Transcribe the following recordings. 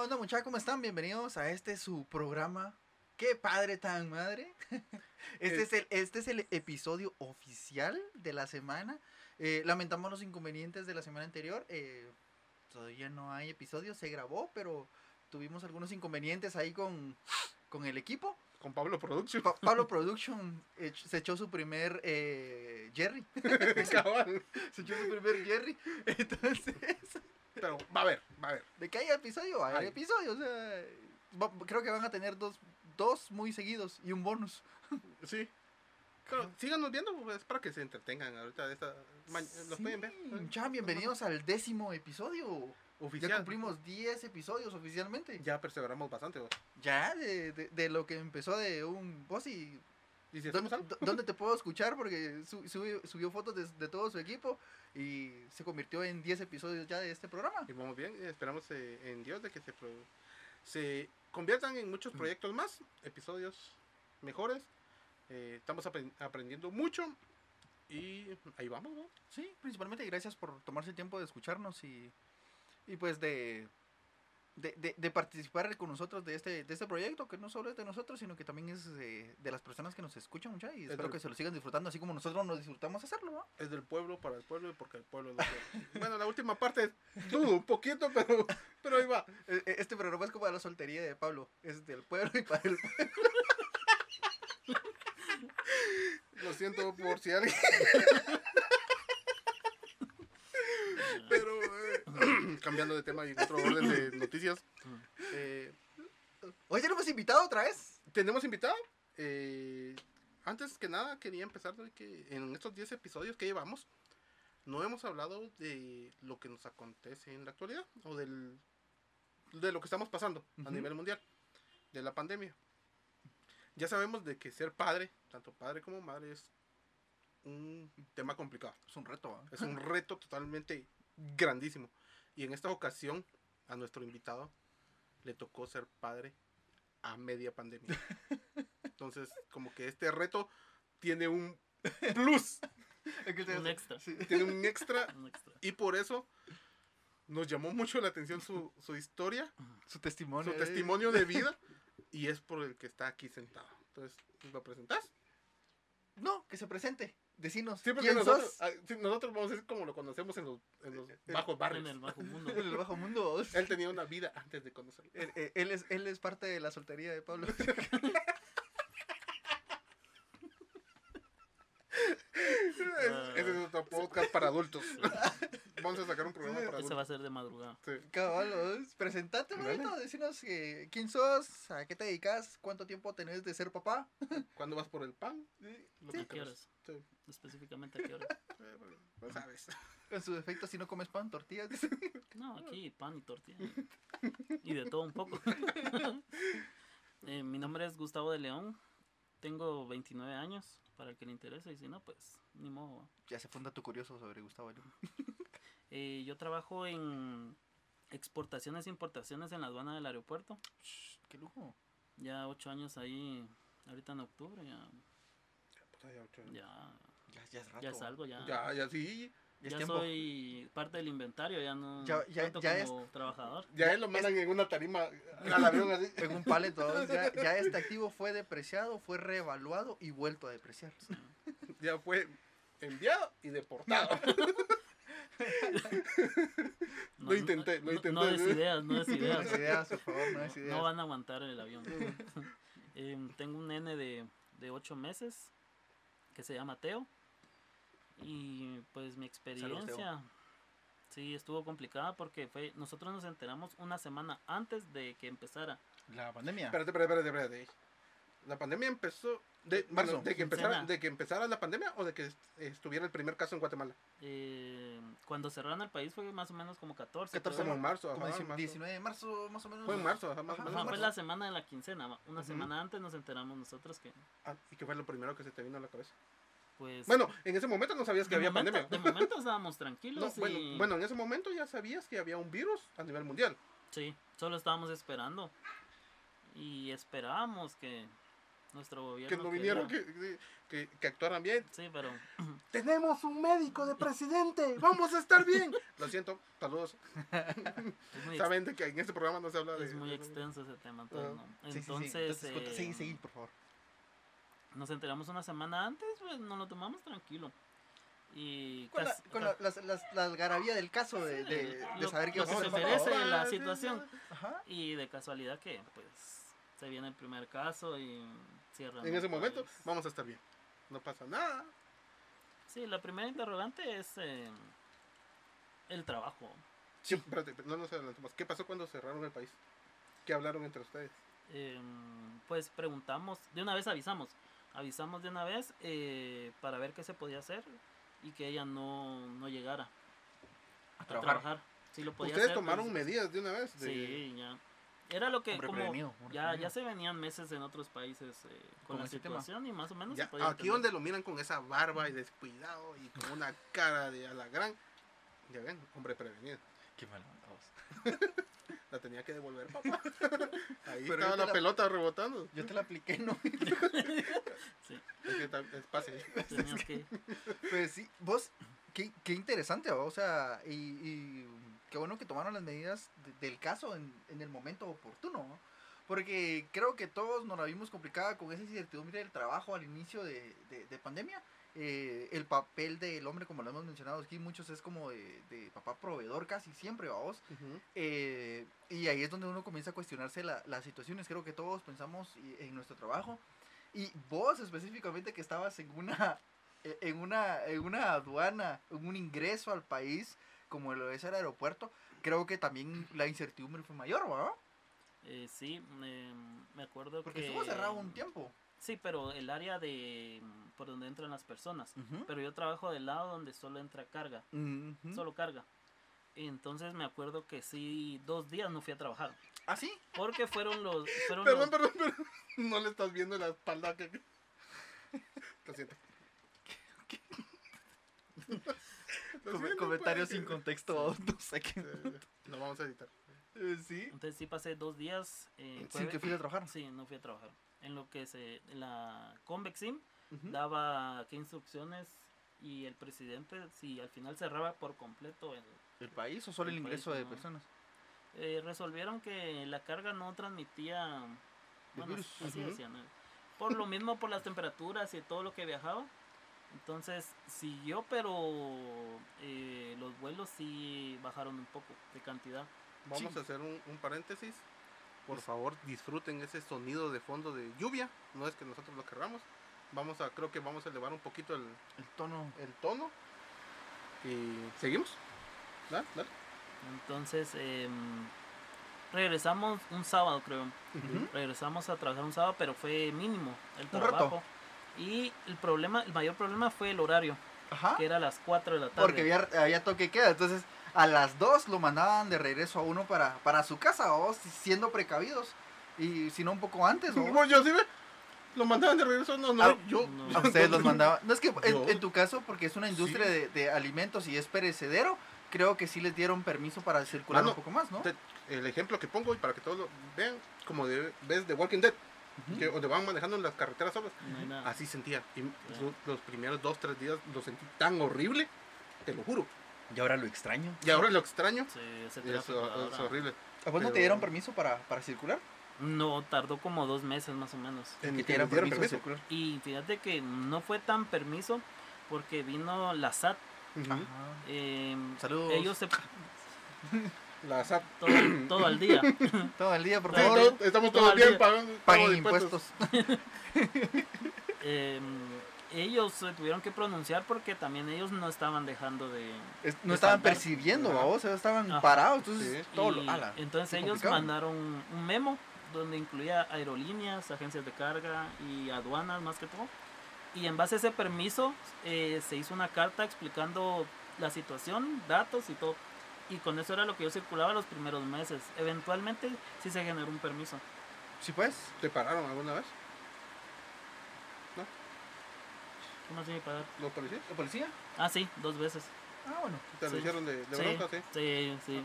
onda muchachos? ¿Cómo están? Bienvenidos a este su programa. ¡Qué padre tan madre! Este es el, este es el episodio oficial de la semana. Eh, lamentamos los inconvenientes de la semana anterior. eh, todavía no hay episodio, se grabó, pero tuvimos algunos inconvenientes ahí con, con el equipo. Con Pablo Production. Pa- Pablo Production ech- se echó su primer eh, Jerry. Cabal. Se echó su primer Jerry. Entonces, Pero va a ver, va a ver. de que haya episodio, hay Hay. episodio. O sea, va- creo que van a tener dos, dos muy seguidos y un bonus. Sí. Pero síganos viendo, pues, para que se entretengan ahorita. Esta, los pueden ver. mucha, bienvenidos al décimo episodio. Oficial. Ya cumplimos 10 episodios oficialmente. Ya perseveramos bastante. vos. Ya, de, de- de lo que empezó de un boss y... ¿Y si ¿Dónde, hacemos algo? dó- dónde te puedo escuchar? Porque su- subió, subió fotos de, de todo su equipo y se convirtió en 10 episodios ya de este programa. Y vamos bien. Esperamos eh, en Dios de que se, se conviertan en muchos proyectos más. Episodios mejores. Eh, estamos apren- aprendiendo mucho. Y ahí vamos, ¿no? Sí, principalmente gracias por tomarse el tiempo de escucharnos y, y pues de, de, de- de participar con nosotros de este, de este proyecto, que no solo es de nosotros, sino que también es de, de las personas que nos escuchan mucha y Es espero del- que se lo sigan disfrutando así como nosotros nos disfrutamos hacerlo, ¿no? Es del pueblo para el pueblo y porque el pueblo es lo bueno, la última parte dudo un poquito, pero, pero ahí va. E- e- Este programa es como la soltería de Pablo, es del pueblo y para el pueblo. Lo siento por si alguien. Pero eh, cambiando de tema y en otro orden de noticias. eh, Hoy tenemos invitado otra vez. tenemos invitado. eh, antes que nada, quería empezar de que en estos 10 episodios que llevamos, no hemos hablado de lo que nos acontece en la actualidad o del, de lo que estamos pasando a nivel mundial, de la pandemia. Ya sabemos de que ser padre, tanto padre como madre, es un tema complicado. Es un reto, ¿ah? Es un reto totalmente grandísimo. Y en esta ocasión, a nuestro invitado le tocó ser padre a media pandemia. Entonces, como que este reto tiene un plus, Un extra. sí. tiene un extra. Un extra. Y por eso nos llamó mucho la atención su, su historia, Su testimonio. su eh. testimonio de vida. Y es por el que está aquí sentado. Entonces, ¿lo presentás? No, que se presente. Decinos. Sí, porque ¿Quién nosotros, sos? ah, sí, nosotros vamos a decir como lo conocemos en los, en los bajos barrios. En el bajo mundo. En el bajo mundo. Él tenía una vida antes de conocerlo. Él, él- él es, él es parte de la soltería de Pablo. Ah. Ese es otro podcast para adultos. Vamos a sacar un programa para Ese va a ser de madrugada. Sí. Cabalos, presentate, manito. Decinos eh, quién sos, a qué te dedicas, cuánto tiempo tenés de ser papá. ¿Cuándo vas por el pan? Lo ¿A que qué horas? Sí. Específicamente a qué hora. Bueno, no sabes. En su defecto, si no comes pan, tortillas. No, aquí pan y tortilla. Y de todo un poco. Eh, mi nombre es Gustavo de León. Tengo 29 años, para el que le interese. Y si no, pues ni modo. ya se funda tu curioso sobre Gustavo León. Eh, yo trabajo en exportaciones e importaciones en la aduana del aeropuerto. Qué lujo. Ya ocho años ahí, ahorita en octubre, ya, Puta, ya, ocho años. ya, Ya, ya es rato. ya salgo, ya. Ya, ya sí. Ya es ya soy parte del inventario, ya no Ya- ya- cuento ya como trabajador. Ya él lo mandan en una tarima al avión así. En un palet, todos. Ya, ya este activo fue depreciado, fue reevaluado y vuelto a depreciar. Ya fue enviado y deportado. No, Lo intenté, lo no- intenté. No des ideas, no des No ideas. es ideas, por favor, no es No, ideas. van a aguantar el avión. Em, tengo un nene de, de 8 meses que se llama Teo. Y pues mi experiencia sí estuvo complicada porque fue nosotros nos enteramos una semana antes de que empezara. La pandemia. Espérate, espérate, espérate, espérate. La pandemia empezó de Marzo, bueno, de que empezara de que empezara la pandemia o de que est- estuviera el primer caso en Guatemala. Eh, cuando cerraron el país fue más o menos como 14. 14 creo. Como en marzo, Como ajá, dieci- en marzo. 19 de marzo, más o menos. Fue en marzo, ajá, más o Ajá, menos. Ajá, fue marzo. la semana de la quincena. Una semana antes nos enteramos nosotros que Ah, ¿Y qué fue lo primero que se te vino a la cabeza? pues Bueno, en ese momento no sabías que había momento, pandemia. de momento estábamos No, tranquilos y bueno, bueno, en ese momento ya sabías que había un virus a nivel mundial. sí, solo estábamos esperando y esperábamos que nuestro gobierno Que no vinieron, que, que, que actuaran bien. Sí, pero tenemos un médico de presidente, vamos a estar bien. Lo siento, saludos. Es muy, ex- Saben de que en este programa no se habla de... es muy extenso ese tema. entonces, Ah. no. Sí, sí, sí. Entonces, Entonces, sí, eh, sí, por favor. nos enteramos una semana antes, pues nos lo tomamos tranquilo. Y Con, la, con la, la algarabía del caso de, de, de Lo- saber que lo vas a se ¿va? la situación. Ajá. Y de casualidad que pues se viene el primer caso y cierran. En ese momento país. vamos a estar bien. No pasa nada. Sí, la primera interrogante es eh, el trabajo. Sí, espérate, no nos adelantemos. ¿Qué pasó cuando cerraron el país? ¿Qué hablaron entre ustedes? Em, pues preguntamos, de una vez avisamos, avisamos de una vez eh, para ver qué se podía hacer y que ella no, no llegara A a trabajar. Si lo podía ¿Ustedes hacer, tomaron pues, medidas de una vez? De- Sí, ya. Era lo que Hombre como prevenido, ya, prevenido. ya se venían meses en otros países eh, con, Con la ese tema. situación y más o menos Ya, aquí entender. donde lo miran con esa barba y descuidado y con una cara de alagrán. Ya ven, hombre prevenido. Qué mal. La tenía que devolver, papá. Ahí Pero estaba la, la- pelota rebotando. Yo te la apliqué, ¿no? Sí, Es que es pase. tenías que Pues sí, vos, qué, qué interesante, ¿va? o sea, y, y qué bueno que tomaron las medidas de- del caso en, en el momento oportuno, ¿no? Porque creo que todos nos la vimos complicada con esa incertidumbre del trabajo al inicio de, de- de pandemia. Eh, el papel del hombre, como lo hemos mencionado aquí, muchos es como de, de papá proveedor casi siempre, vamos. Ujú. Eh, y ahí es donde uno comienza a cuestionarse la- las situaciones. Creo que todos pensamos en nuestro trabajo. Y vos específicamente que estabas en una, en una, en una aduana, en un ingreso al país, como lo es el aeropuerto, creo que también la incertidumbre fue mayor, ¿verdad? eh, sí, me, me acuerdo Porque que estuvo cerrado un tiempo. Sí, pero el área de por donde entran las personas. Pero yo trabajo del lado donde solo entra carga, solo carga. Entonces me acuerdo que sí, dos días no fui a trabajar. ¿Ah, sí? Porque fueron los... Fueron Perdón, los- perdón, perdón. No le estás viendo la espalda que. Lo siento. Comentarios sin contexto, no sé qué. Eh, Lo vamos a editar. Eh, sí. Entonces sí pasé dos días... eh, Sin jueves- que fui a trabajar. Sí, no fui a trabajar. En lo que se... La Convexim daba qué instrucciones y el presidente si al final cerraba por completo el, ¿El país o solo el El ingreso país, de no. personas? eh, resolvieron que la carga no transmitía bueno, virus. así Ujú. decían, ¿no? por lo mismo por las temperaturas y todo lo que viajaba entonces siguió pero eh, los vuelos sí bajaron un poco de cantidad Vamos Sí. a hacer un, un paréntesis. Por favor, disfruten ese sonido de fondo de lluvia. No es que nosotros lo querramos. Vamos a, creo que vamos a elevar un poquito el, El tono. el tono. Y seguimos. Dale, dale. entonces em, regresamos un sábado creo regresamos a trabajar un sábado pero fue mínimo el Un rato. Y el problema el mayor problema fue el horario Ajá. que era a las 4 de la tarde Porque había, había toque queda. Entonces, a las 2 lo mandaban de regreso a uno para, para su casa, o siendo precavidos. Y si no, un poco antes, ¿o? Bueno, yo sí ve. Lo mandaban de regreso. No, no, Ah, yo. no. A ustedes los mandaban. No es que en, tu caso, porque es una industria Sí. de, de alimentos y es perecedero, creo que sí les dieron permiso para circular Mano, un poco más, ¿no? Te- el ejemplo que pongo y para que todos lo vean, como de, ves de Walking Dead, Que donde van manejando en las carreteras solas, No así sentía. Y lo- los primeros dos, tres días lo sentí tan horrible, te lo juro. Y ahora lo extraño. Y ahora lo extraño, Sí, ese es, ahora. es horrible. ¿A vos no te Pero- dieron permiso para, para circular? No, tardó como dos meses más o menos. En Que te dieron permiso permiso. circular. Y fíjate que no fue tan permiso porque vino la SAT. Ujú. Ajá. em, Saludos. ellos se La SAT. todo, todo al día. Todo el día, por favor. todo- estamos todo todo al el día día. pagando Paguen impuestos. Em, ellos se tuvieron que pronunciar porque también ellos no estaban dejando de... Es- no de estaban faltar. percibiendo, Ajá. vos, estaban Ajá. parados. Entonces, Sí. todo lo. Ala, entonces ellos complicado. mandaron un memo donde incluía aerolíneas, agencias de carga y aduanas más que todo. Y en base a ese permiso eh, se hizo una carta explicando la situación, datos y todo. Y con eso era lo que yo circulaba los primeros meses. Eventualmente sí se generó un permiso. Sí, pues. ¿Te pararon alguna vez? ¿Cómo así pagar? ¿Los policías? ¿La policía? Ah, sí, dos veces. Ah, bueno. ¿Te lo Sí. hicieron de, de sí, bronca, sí? sí, sí.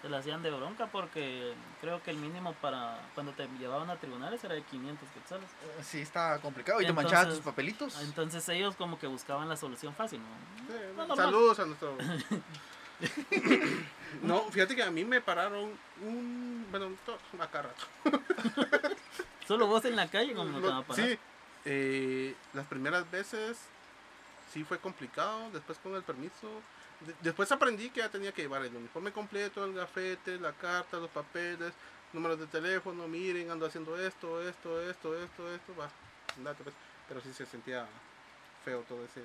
se la hacían de bronca porque creo que el mínimo para cuando te llevaban a tribunales era de 500 quetzales. Eh, Sí, está complicado. Y te manchabas tus papelitos. Entonces ellos como que buscaban la solución fácil, ¿no? Sí, No, saludos a nuestro. no, fíjate que a mí me pararon un. Bueno, acá rato. Solo vos en la calle como no te Lo- van a parar. sí, eh, las primeras veces sí fue complicado. Después con el permiso. de- después aprendí que ya tenía que llevar el uniforme completo, el gafete, la carta, los papeles, números de teléfono. Miren, ando haciendo esto, esto, esto, esto, esto. Va, andate, pues. Pero sí se sentía feo todo ese,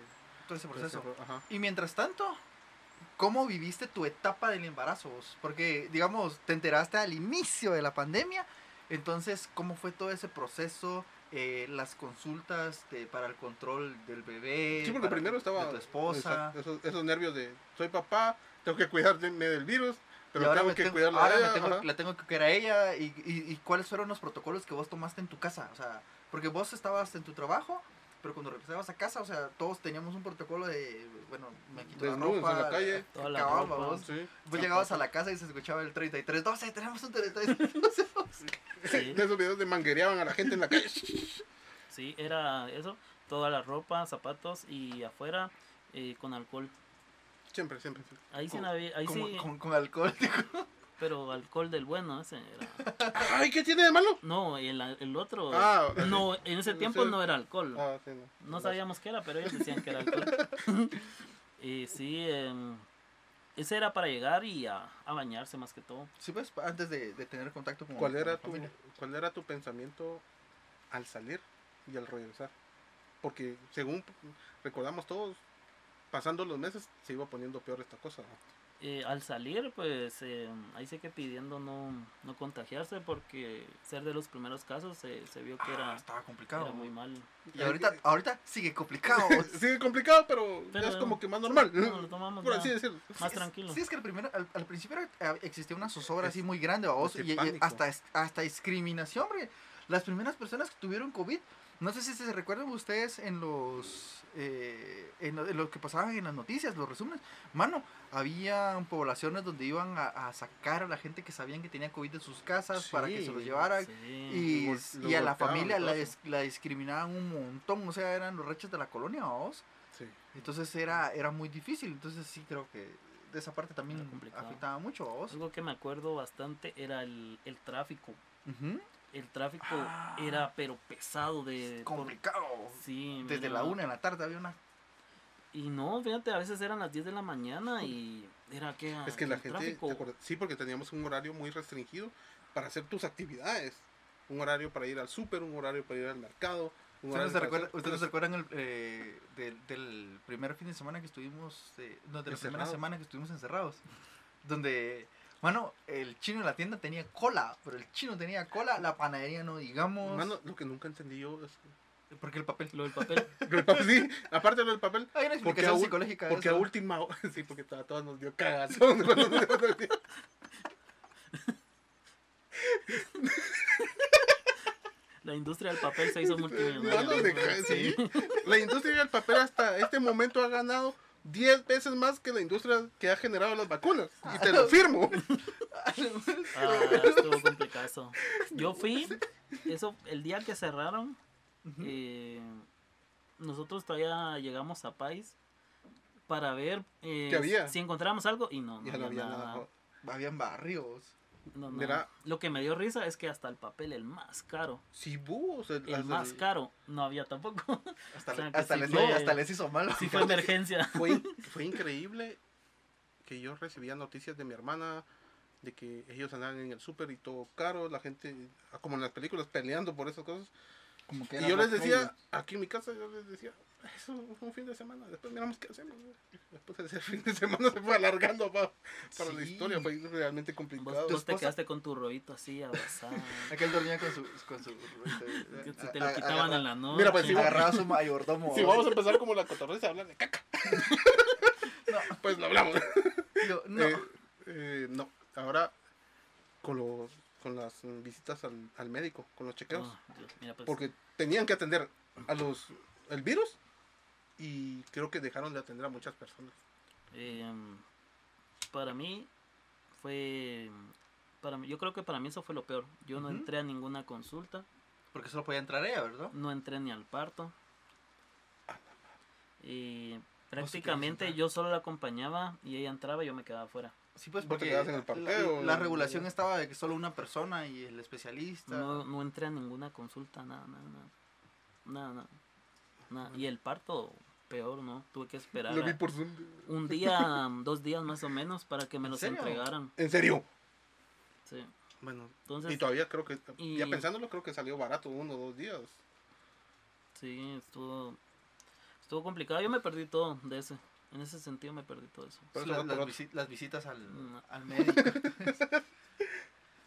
Todo ese proceso. Ajá. Y mientras tanto, ¿cómo viviste tu etapa del embarazo? vos? Porque, digamos, te enteraste al inicio de la pandemia. Entonces, ¿cómo fue todo ese proceso? Eh, las consultas de- para el control del bebé. Sí, porque primero estaba De tu esposa. esos, esos nervios de soy papá, tengo que cuidarme del virus, pero ahora, tengo que tengo, cuidarla ahora a ella. tengo- la tengo que cuidar a ella. Y, y- y cuáles fueron los protocolos que vos tomaste en tu casa? O sea, porque vos estabas en tu trabajo, pero cuando regresabas a casa, o sea, todos teníamos un protocolo de, bueno, me quito la Desnudos en ropa. la calle. Toda la cabal, ropa. babos. Sí. Vos llegabas a la casa y se escuchaba el 33, 12, tenemos un 33, 12. Sí. De esos videos de manguereaban a la gente en la calle. Sí, era eso, toda la ropa, zapatos y afuera eh, con alcohol. Siempre, siempre. sí. Ahí sí, Con- ahí Como- sí, con, con alcohol. digo. Pero alcohol del bueno ese era. Ay, ¿qué tiene de malo? No, el, el otro, Ah, no, en ese tiempo no era alcohol. Ah, sí, no. No sabíamos qué era, pero ellos decían que era alcohol. y sí, em, ese era para llegar y a, a bañarse más que todo. Sí, pues, antes de, de tener contacto con ¿Cuál era tu familia. cuál era tu pensamiento al salir y al regresar? Porque según recordamos todos, pasando los meses se iba poniendo peor esta cosa. ¿no? Eh, al salir, pues em, ahí sí que pidiendo no, no contagiarse porque ser de los primeros casos se, se vio que Ah, era, estaba complicado. era muy mal. Y ahorita, ahorita sigue complicado. Sigue complicado, pero, ya es como que más normal. No, lo tomamos Por ya así decirlo. más Sí, tranquilo. Sí, es que al, primero, al, al principio era- eh, existía una zozobra Es- así muy grande, vos, y, hasta, hasta discriminación, porque las primeras personas que tuvieron COVID, no sé si se recuerdan ustedes en los, eh, en, lo, en lo que pasaban en las noticias, los resúmenes, mano, había poblaciones donde iban a, a sacar a la gente que sabían que tenía COVID de sus casas para que se los llevaran. Sí. Y, y a la familia la, discriminaban un montón, o sea, eran los rechos de la colonia, vos. Sí. Entonces era, era muy difícil, entonces sí creo que de esa parte también afectaba mucho a vos. Algo que me acuerdo bastante era el, el tráfico. Ujú. El tráfico Ah. era pero pesado de... por- Complicado. sí, Desde mira, la una de la tarde había una... Y no, fíjate, a veces eran las 10 de la mañana y era que... Es que la gente, tráfico- ¿te acuerdas? sí, porque teníamos un horario muy restringido para hacer tus actividades. Un horario para ir al súper, un horario para ir al mercado. un ¿Ustedes se hacer- ustedes no se recuerdan el, eh, del, del primer fin de semana que estuvimos, eh, no, de la primera semana que estuvimos encerrados? Donde, bueno, el chino en la tienda tenía cola, pero el chino tenía cola, la panadería no digamos, Mano, lo que nunca entendí yo es... porque el papel... Lo del papel. El papel, sí, aparte de lo del papel, Hay una Porque explicación a ul- psicológica porque a última hora, sí, porque a todos nos dio cagazón. La industria del papel se hizo multimillonaria. Mano, sí. La industria del papel hasta este momento ha ganado 10 veces más que la industria que ha generado las vacunas. Y te lo firmo. Ah, estuvo complicado. Yo fui, eso, el día que cerraron, eh, nosotros todavía llegamos a País para ver eh, ¿Qué había? si encontramos algo y no, no Ya no había había nada. nada. Habían barrios. No, no. Mira. Lo que me dio risa es que hasta el papel, el más caro, Sí, el- más caro, no había tampoco. Hasta, O sea, le- que hasta sí les, fue- hasta les hizo mal. Sí fue emergencia. Fue, in- fue increíble que yo recibía noticias de mi hermana de que ellos andaban en el súper y todo caro, la gente, como en las películas, peleando por esas cosas. Como que Y yo les decía, aquí en mi casa, yo les decía, eso fue un fin de semana, después miramos qué hacemos. Después ese fin de semana se fue alargando pa- para la historia, fue realmente complicado. vos te quedaste con tu rollito así abrazado. Aquel dormía con su... Con su se te lo a- quitaban agarra- en la noche. Mira, pues, sí, Agarraba su mayordomo. Si vamos a empezar como la cotorreza a hablar de caca, No, pues lo hablamos. yo- no. Eh, eh, no, ahora con los con las visitas al, al médico, con los chequeos, Oh, Dios, mira, pues, porque tenían que atender a los el virus y creo que dejaron de atender a muchas personas. eh, para mí fue para mí, yo creo que para mí eso fue lo peor. Yo no entré a ninguna consulta, Porque solo podía entrar ella, ¿verdad? no entré ni al parto. Y querías prácticamente yo solo la acompañaba y ella entraba y yo me quedaba afuera. Sí, pues ¿Vos te porque quedabas en el la- parqueo? la, regulación estaba de que solo una persona y el especialista. No, no entré a ninguna consulta, nada, nada, nada. Nada, nada. Nada. Y el parto, peor, ¿no? Tuve que esperar Lo vi a- por Zoom. un día, dos días más o menos para que me ¿En los serio? entregaran. ¿En serio? Sí. Bueno, Entonces, y todavía creo que, y- ya pensándolo, creo que salió barato uno o dos días. sí, estuvo, estuvo complicado. Yo me perdí todo de ese. En ese sentido me perdí todo eso. Pero La- las, visi- visitas al, No. al médico.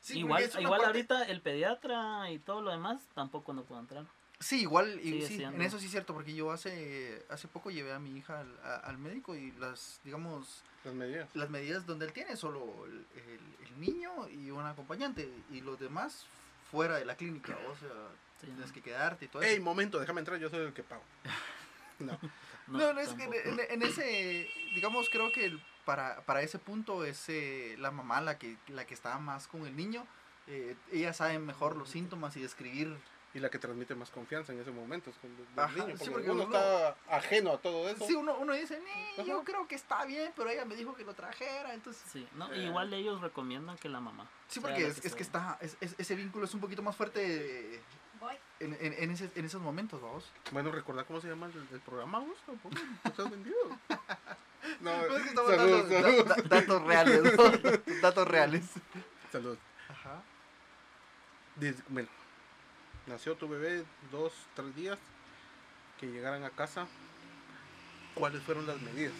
Sí, igual igual parte- ahorita el pediatra y todo lo demás tampoco no puedo entrar. Sí, igual, y, sí, en eso sí es cierto, porque yo hace hace poco llevé a mi hija al, a- al médico y las, digamos, Las medidas. las medidas donde él tiene solo el, el- el niño y un acompañante y los demás fuera de la clínica, o sea, Sí, tienes que quedarte y todo Ey, eso. momento, déjame entrar, yo soy el que pago. No. No, no, es que en, tampoco. en- en ese, digamos, creo que el- para, para ese punto es eh, la mamá la que, la que está más con el niño. eh, ella sabe mejor los síntomas y describir. Y la que transmite más confianza en ese momento es Ajá, niño, sí, porque, uno, uno- está ajeno a todo eso. Sí, uno, uno dice, "Nee, yo creo que está bien, pero ella me dijo que lo trajera, entonces... Sí, no, Eh. igual ellos recomiendan que la mamá. Sí, porque es, es que está, es- es- ese vínculo es un poquito más fuerte Voy. en, en, en ese- en esos momentos, vamos. Bueno, ¿recordar cómo se llama el, el programa, vos? Tampoco, ¿no ¿Estás vendido? No, Pero es que estamos saludos, dando saludos. da- da- datos reales, ¿no? datos reales. Saludos. Ajá. Bueno, nació tu bebé dos, tres días, que llegaran a casa. ¿Cuáles fueron las medidas?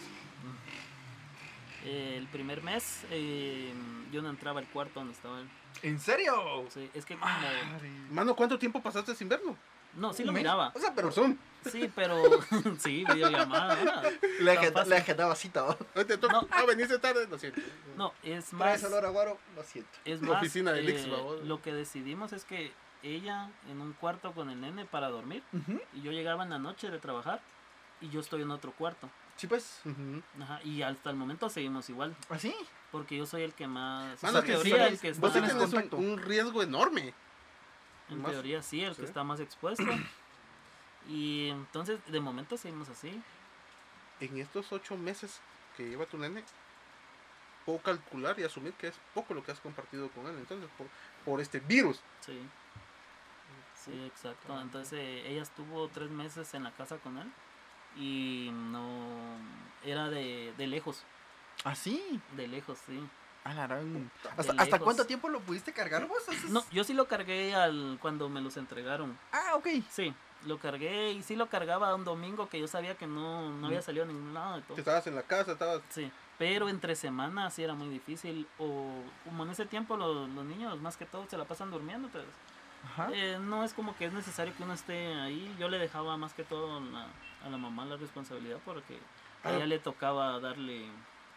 El primer mes eh, yo no entraba al cuarto donde estaba él. ¿En serio? Sí, es que como... Madre. Mano, ¿cuánto tiempo pasaste sin verlo? No, sí ¿Un lo mes? miraba. O sea, pero Zoom. Sí, pero... sí, videollamada. ah. le, agenda- le agendaba cita, toca. No. Ah, veniste tarde, lo siento. No, es más... Traes olor a guaro, lo siento. Es La más, oficina del Ix, eh, babos. lo que decidimos es que ella en un cuarto con el nene para dormir y yo llegaba en la noche de trabajar y yo estoy en otro cuarto. Sí, pues. Ajá, y hasta el momento seguimos igual, ¿Así? porque yo soy el que más... Mano, en que teoría, sí, el que Vos está... tenés un, un riesgo enorme. En Más- teoría sí, el sí. que está más expuesto. Y entonces, de momento seguimos así. En estos ocho meses que lleva tu nene, puedo calcular y asumir que es poco lo que has compartido con él. Entonces, por, por este virus. Sí. Sí, exacto. Entonces eh, ella estuvo tres meses en la casa con él y no... Era de, de lejos, ¿Así? de lejos, sí. A la gran- De ¿Hasta, ¿Hasta cuánto tiempo lo pudiste cargar vos? No, yo sí lo cargué al cuando me los entregaron. Ah, ok. Sí, lo cargué y sí lo cargaba un domingo que yo sabía que no, no había salido a ningún lado de todo. Estabas en la casa, estabas. Sí, pero entre semanas sí era muy difícil. O como en ese tiempo los, los niños más que todo se la pasan durmiendo, Ajá. Eh, no es como que es necesario que uno esté ahí. Yo le dejaba más que todo a la, a la mamá la responsabilidad porque a Ah. ella le tocaba darle...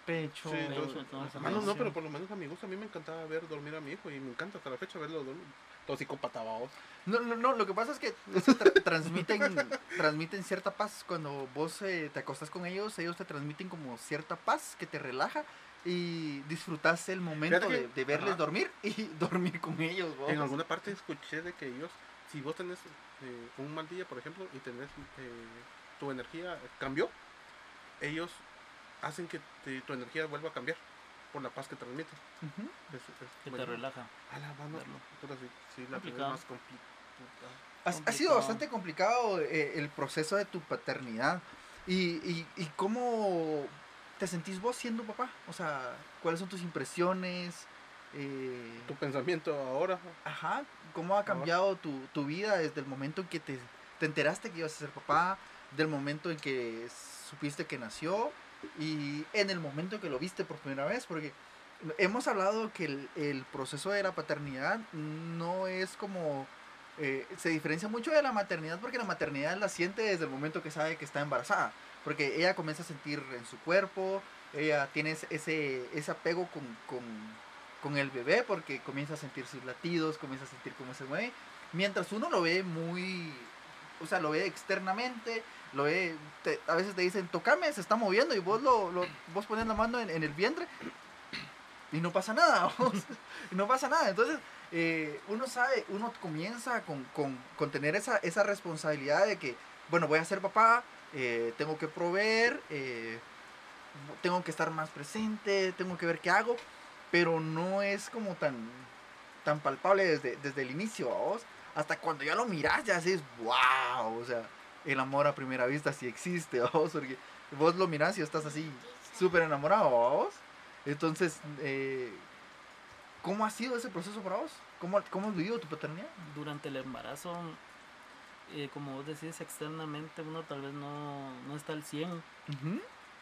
Pecho. Sí, entonces- Ah, no, no, pero por lo menos a mi gusto, a mí me encantaba ver dormir a mi hijo y me encanta hasta la fecha verlo dormir. Todo psicópata, babos. No, no, no, lo que pasa es que es que tra- transmiten, transmiten cierta paz. Cuando vos eh, te acostás con ellos, ellos te transmiten como cierta paz que te relaja y disfrutas el momento de, de verles ajá. dormir y dormir con ellos. vos. En alguna parte escuché de que ellos, si vos tenés eh, un mal día, por ejemplo, y tenés eh, tu energía cambió, ellos hacen que te- tu energía vuelva a cambiar por la paz que. Es- es Que te relaja. A la mano, sí, sí, la Complicado. más complicada. Ha, ha sido bastante complicado eh, el proceso de tu paternidad. Y, y, y cómo te sentís vos siendo papá? O sea, ¿cuáles son tus impresiones? Eh, Tu pensamiento ahora, Ajá, ¿cómo ha cambiado tu, tu vida desde el momento en que te, te enteraste que ibas a ser papá, del momento en que supiste que nació y en el momento en que lo viste por primera vez? Porque hemos hablado que el, el proceso de la paternidad no es como... eh, se diferencia mucho de la maternidad porque la maternidad la siente desde el momento que sabe que está embarazada. Porque ella comienza a sentir en su cuerpo, ella tiene ese- ese, apego con, con, con el bebé porque comienza a sentir sus latidos, comienza a sentir cómo se mueve. Mientras uno lo ve muy, o sea, lo ve externamente, lo ve, a veces te dicen, tocame, se está moviendo y vos lo, lo- vos pones la mano en, el vientre y no pasa nada, no pasa nada. Entonces, eh, uno sabe, uno comienza con, con, con, tener esa, esa responsabilidad de que, bueno, voy a ser papá, eh, tengo que proveer, eh, tengo que estar más presente, tengo que ver qué hago, pero no es como tan, tan palpable desde, desde el inicio, vos. Hasta cuando ya lo miras, ya dices, wow, o sea, el amor a primera vista sí existe, vos, porque vos lo mirás y estás así súper enamorado, vos. Entonces, eh, ¿cómo ha sido ese proceso para vos? ¿Cómo, cómo has vivido tu paternidad? Durante el embarazo, eh, como vos decís, externamente uno tal vez no, no está al 100.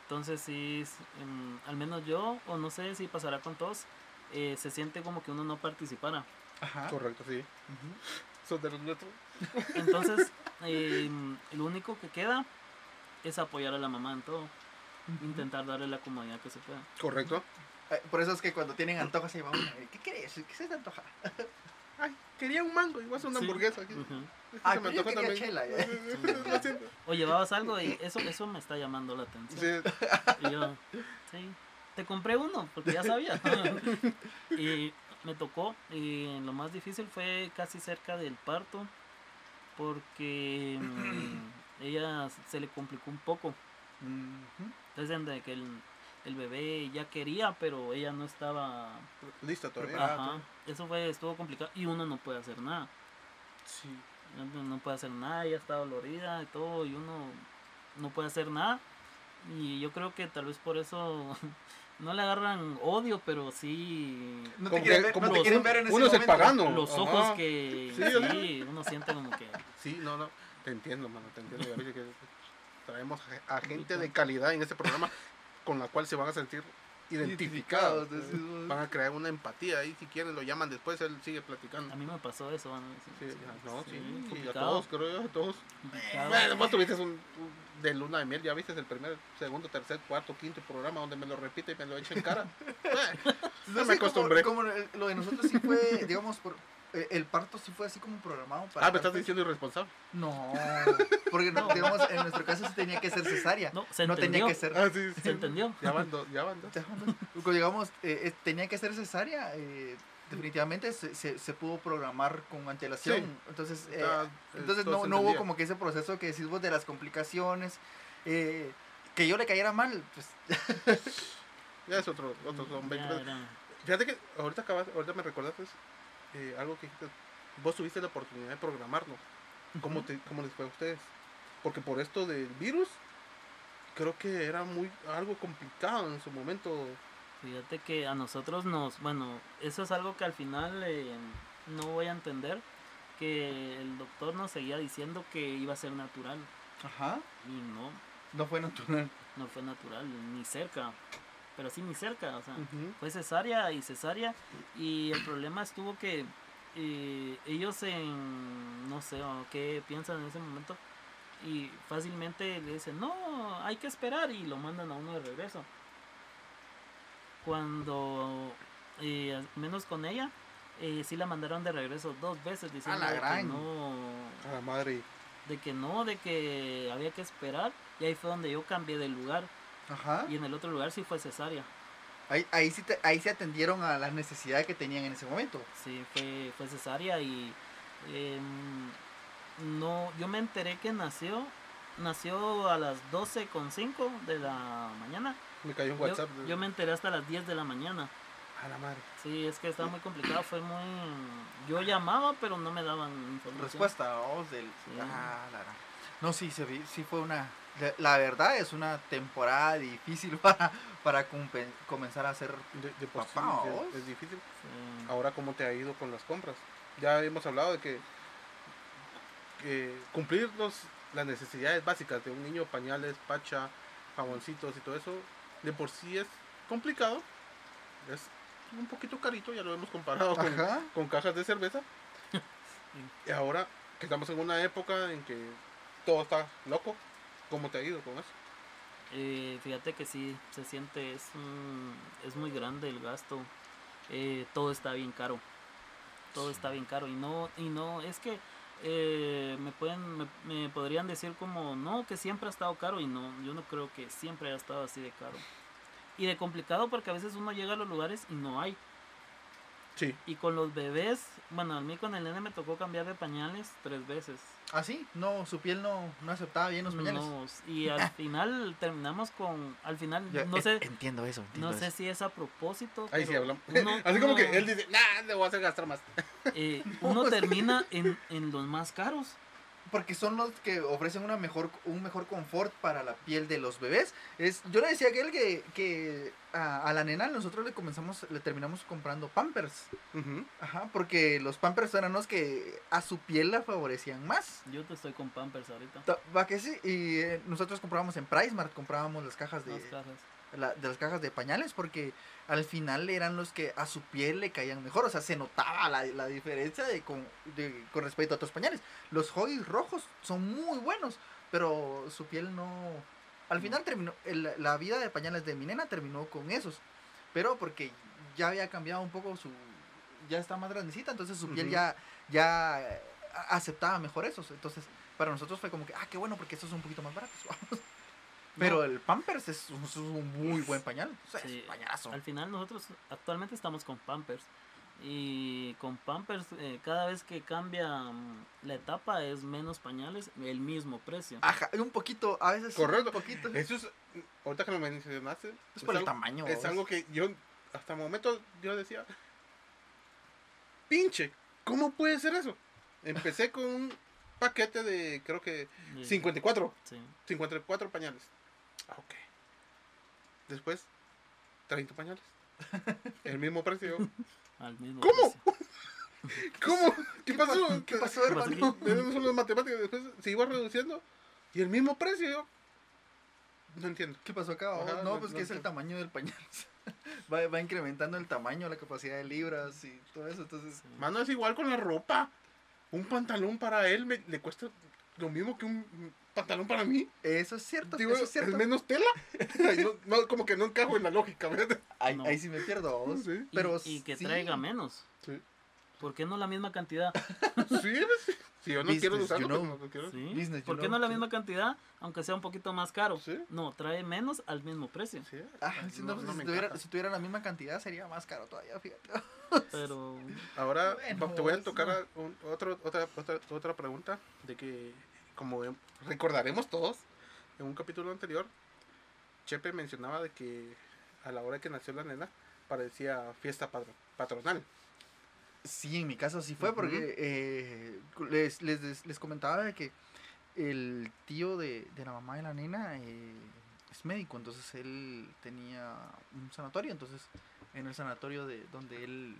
Entonces, sí, em, al menos yo, o no sé si pasará con todos, eh, se siente como que uno no participara. Ajá. Correcto, sí. Son de los nuestros. Entonces, em, lo único que queda es apoyar a la mamá en todo. Intentar darle la comodidad que se pueda. Correcto. Eh, por eso es que cuando tienen antojas se van, ¿qué querés? ¿Qué se te antoja? Ay, quería un mango y vas a una hamburguesa. Aquí. Ah, se me también. Chela, o llevabas algo y eso, eso me está llamando la atención. Sí. Y yo, sí, te compré uno porque ya sabía. y me tocó y lo más difícil fue casi cerca del parto porque mm, ella se le complicó un poco. Entonces, de que el, el, bebé ya quería, pero ella no estaba lista todavía. Ajá, eso fue, estuvo complicado y uno no puede hacer nada. Sí. No, puede hacer nada, ella está dolorida y todo, y uno no puede hacer nada. Y yo creo que tal vez por eso no le agarran odio, pero sí. No te quieren ver, como te quieren ver en ese uno momento. pagando. Los ojos que. Sí, uno siente como que. Sí, no, no. Te entiendo, mano, te entiendo. que traemos a gente de calidad en este programa con la cual se van a sentir identificados. Van a crear una empatía ahí, si quieren lo llaman después, él sigue platicando. A mí me pasó eso, van sí, no, sí, y a todos, creo yo, a todos. Bueno, vos tuviste un, de luna de miel, ya viste el primer, segundo, tercer, cuarto, quinto programa donde me lo repite y me lo echa en cara. no me acostumbré. Como, lo de nosotros sí fue, digamos, por, eh, el parto sí fue así como programado para. Ah, me estás diciendo irresponsable. No, porque no, digamos, en nuestro caso sí tenía que ser cesárea. No, se no tenía que ser. Ah, sí, sí. Se entendió. Ya van dos, ya van dos. digamos, eh, eh, tenía que ser cesárea. Eh, definitivamente se, se, se, pudo programar con antelación. Entonces, eh, entonces no, no hubo como que ese proceso que decís vos de las complicaciones. Eh, que yo le cayera mal, pues. ya es otro, otro son 20 Fíjate que ahorita acabas, ahorita me recordaste eh, algo que vos tuviste la oportunidad de programarlo. ¿Cómo, te, ¿Cómo les fue a ustedes? Porque por esto del virus, creo que era muy algo complicado en su momento. Fíjate que a nosotros nos, bueno, eso es algo que al final eh, no voy a entender, que el doctor nos seguía diciendo que iba a ser natural. Ajá. Y no. No fue natural. No fue natural, ni cerca pero sí ni cerca, o sea, fue cesárea y cesárea y el problema estuvo que eh, ellos en, no sé, qué piensan en ese momento y fácilmente le dicen, no, hay que esperar y lo mandan a uno de regreso. Cuando, eh, menos con ella, eh, sí la mandaron de regreso dos veces diciendo que no... A la madre. De que no, de que había que esperar y ahí fue donde yo cambié de lugar Ajá. Y en el otro lugar sí fue cesárea. Ahí, ahí, sí ahí se atendieron a las necesidades que tenían en ese momento. Sí, fue, fue cesárea y em, no, yo me enteré que nació, nació a las 12.05 de la mañana. Me cayó un WhatsApp. Yo, me enteré hasta las 10 de la mañana. A la madre. Sí, es que estaba muy complicado, fue muy... Yo llamaba, pero no me daban información. Respuesta, vos del... Ah, no, sí, se vi, sí fue una la verdad es una temporada difícil para, para comenzar a hacer de, papá. es, difícil. Ahora, ¿cómo te ha ido con las compras? Ya hemos hablado de que, cumplir los, las necesidades básicas de un niño, pañales, pacha, jaboncitos y todo eso, de por sí es complicado. Es un poquito carito, ya lo hemos comparado con, con cajas de cerveza. y ahora que estamos en una época en que todo está loco, ¿Cómo te ha ido con eso? Eh, fíjate que sí, se siente, es, es muy grande el gasto. Eh, todo está bien caro. Todo está bien caro. Y no, y no, es que eh, me pueden, me, podrían decir como, no, que siempre ha estado caro. Y no, yo no creo que siempre haya estado así de caro. y de complicado porque a veces uno llega a los lugares y no hay. Sí. Y con los bebés, bueno, a mí con el nene me tocó cambiar de pañales tres veces. ¿Ah, sí? No, su piel no, no aceptaba bien los pañales. No, y al final terminamos con, al final, no en- sé, Entiendo eso. entiendo no sé eso. si es a propósito. Ahí sí hablamos. uno- Así como que él dice, nah, le voy a hacer gastar más. eh, uno termina en, en los más caros. Porque son los que ofrecen una mejor, un mejor confort para la piel de los bebés. Es, yo le decía a aquel que, que a, a la nena nosotros le comenzamos, le terminamos comprando pampers. Ujú. Ajá, porque los pampers eran los que a su piel la favorecían más. Yo te estoy con Pampers ahorita. Ta- Va que sí, y eh, nosotros comprábamos en PriceMart, comprábamos las cajas de, Las cajas. La- de las cajas de pañales porque al final eran los que a su piel le caían mejor, o sea, se notaba la, la diferencia de con, de- con respecto a otros pañales. Los Huggies rojos son muy buenos, pero su piel no... Al final terminó, el- la vida de pañales de mi nena terminó con esos, pero porque ya había cambiado un poco su... ya está más grandecita, entonces su piel ya, ya aceptaba mejor esos, entonces para nosotros fue como que, ah, qué bueno, porque estos son un poquito más baratos. vamos. Pero el Pampers es un, es un muy buen pañal. O sea, Sí, es pañalazo. Al final nosotros actualmente estamos con Pampers. Y con Pampers, eh, cada vez que cambia mm, la etapa es menos pañales, el mismo precio. Ajá, un poquito, a veces Correcto. un poquito. Eso es, ahorita que lo mencionaste, Es por el algo- tamaño. Es algo que yo, hasta el momento, yo decía, pinche, ¿cómo puede ser eso? Empecé con un paquete de, creo que, Y- 54, sí. 54 pañales. Ah, ok. Después, 30 pañales. El mismo precio. al mismo ¿Cómo? precio. ¿Cómo? ¿Qué, ¿Qué pasó? pa- qué pasó, ¿Qué pasó hermano? Esas son las matemáticas. Después se iba reduciendo. Y el mismo precio. No entiendo. ¿Qué pasó acá? Ajá, no, no- pues no que es el tamaño del pañal. va, va incrementando el tamaño, la capacidad de libras y todo eso. Entonces. Mano, es igual con la ropa. Un pantalón para él me- le cuesta lo mismo que un pantalón para mí. eso es cierto. Digo, eso es cierto. menos tela. no, no, como que no encajo en la lógica, ¿verdad? Ahí, No. ahí sí me pierdo. Sí. Y- Pero y, que sí. traiga menos. Sí. ¿Por qué no la misma cantidad? Sí, pues, si yo no quiero usarlo, you pues know. no quiero. ¿Sí? Business, you ¿Por qué know, no la sí. misma cantidad, aunque sea un poquito más caro? Sí. No, trae menos al mismo precio. Sí. Ah, si, no, pues, no si me tuviera, encaja. si tuviera la misma cantidad sería más caro todavía, fíjate. Pero Ahora Bueno, te voy a tocar no. a un- otro, otra, otra, otra pregunta de que, como em- recordaremos todos, en un capítulo anterior, Chepe mencionaba de que a la hora que nació la nena parecía fiesta patro- patronal. Sí, en mi caso sí fue porque eh, les, les, les- les comentaba de que el tío de, de la mamá de la nena eh, es médico, entonces él tenía un sanatorio, entonces en el sanatorio de donde él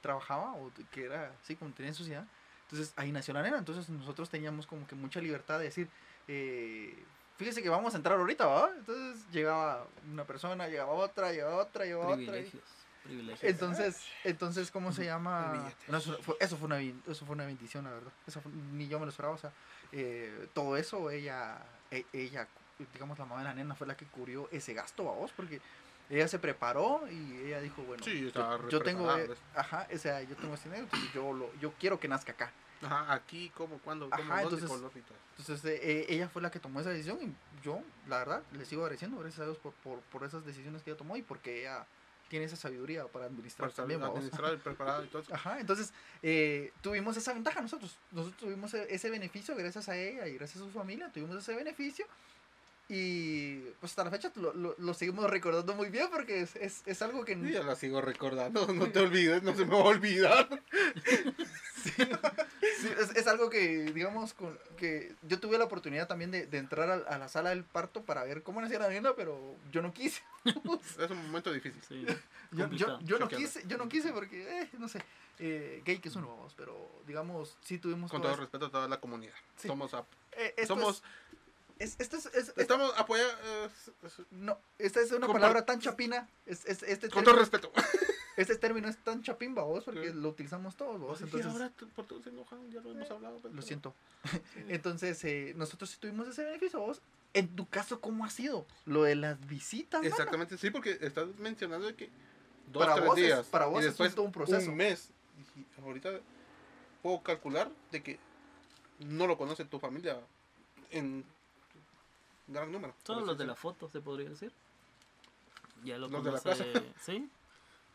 trabajaba, o que era así como tenía en su ciudad, entonces ahí nació la nena, entonces nosotros teníamos como que mucha libertad de decir, eh, fíjese que vamos a entrar ahorita, ¿va? Entonces llegaba una persona, llegaba otra, llegaba otra, llegaba otra. y- privilegios. Privilegios. entonces, entonces ¿cómo se llama? No, eso, fue, eso, fue una, eso fue una bendición, la verdad. Eso fue- ni yo me lo esperaba. O sea, eh, todo eso, ella, e- ella, digamos, la mamá de la nena fue la que cubrió ese gasto a vos, porque ella se preparó y ella dijo, bueno, Sí, yo, tengo, eh, ajá, o sea, yo tengo este dinero, entonces yo, lo, yo quiero que nazca acá. Ajá, aquí, cómo, cuándo, cómo, Ajá, dónde, entonces-. Entonces, eh, eh, ella fue la que tomó esa decisión y yo, la verdad, le sigo agradeciendo, gracias a Dios, por, por, por esas decisiones que ella tomó y porque ella tiene esa sabiduría para administrar Para también, administrado y preparado y todo. eso. Ajá, entonces eh, tuvimos esa ventaja nosotros. Nosotros tuvimos e- ese beneficio gracias a ella y gracias a su familia. Tuvimos ese beneficio. Y pues hasta la fecha lo, lo- lo seguimos recordando muy bien porque es, es, es algo que... Y ya la sigo recordando, no te olvides, no se me va a olvidar. Sí, sí, es, es algo que, digamos, con, que yo tuve la oportunidad también de, de entrar a, a la sala del parto para ver cómo nacía la nena, pero yo no quise. Es un momento difícil. Sí. Yo, yo, yo no quise, yo no quise porque, eh, no sé, eh, gay que es uno, vamos, pero digamos, sí tuvimos... Con todo todo respeto a toda la comunidad. Sí. Somos, ap- Eh, somos, es, es- esto es- es- es- estamos apoyados. no, esta es una palabra tan chapina. Es, es- este, con todo respeto. este término es tan chapín, vos, porque Sí. lo utilizamos todos, vos. y Entonces, ahora tú- por todos se enojan, ya lo hemos hablado. pues, lo siento. Sí. Entonces, eh, nosotros sí tuvimos ese beneficio, vos. En tu caso, ¿cómo ha sido? Lo de las visitas, mano? Exactamente, sí, porque estás mencionando de que dos, Para tres vos es- días. para vos y es después un- todo un proceso. Un mes. Y ahorita puedo calcular de que no lo conoce tu familia en gran número. así los de la foto, se podría decir. ya lo Los de la conoce, casa. sí.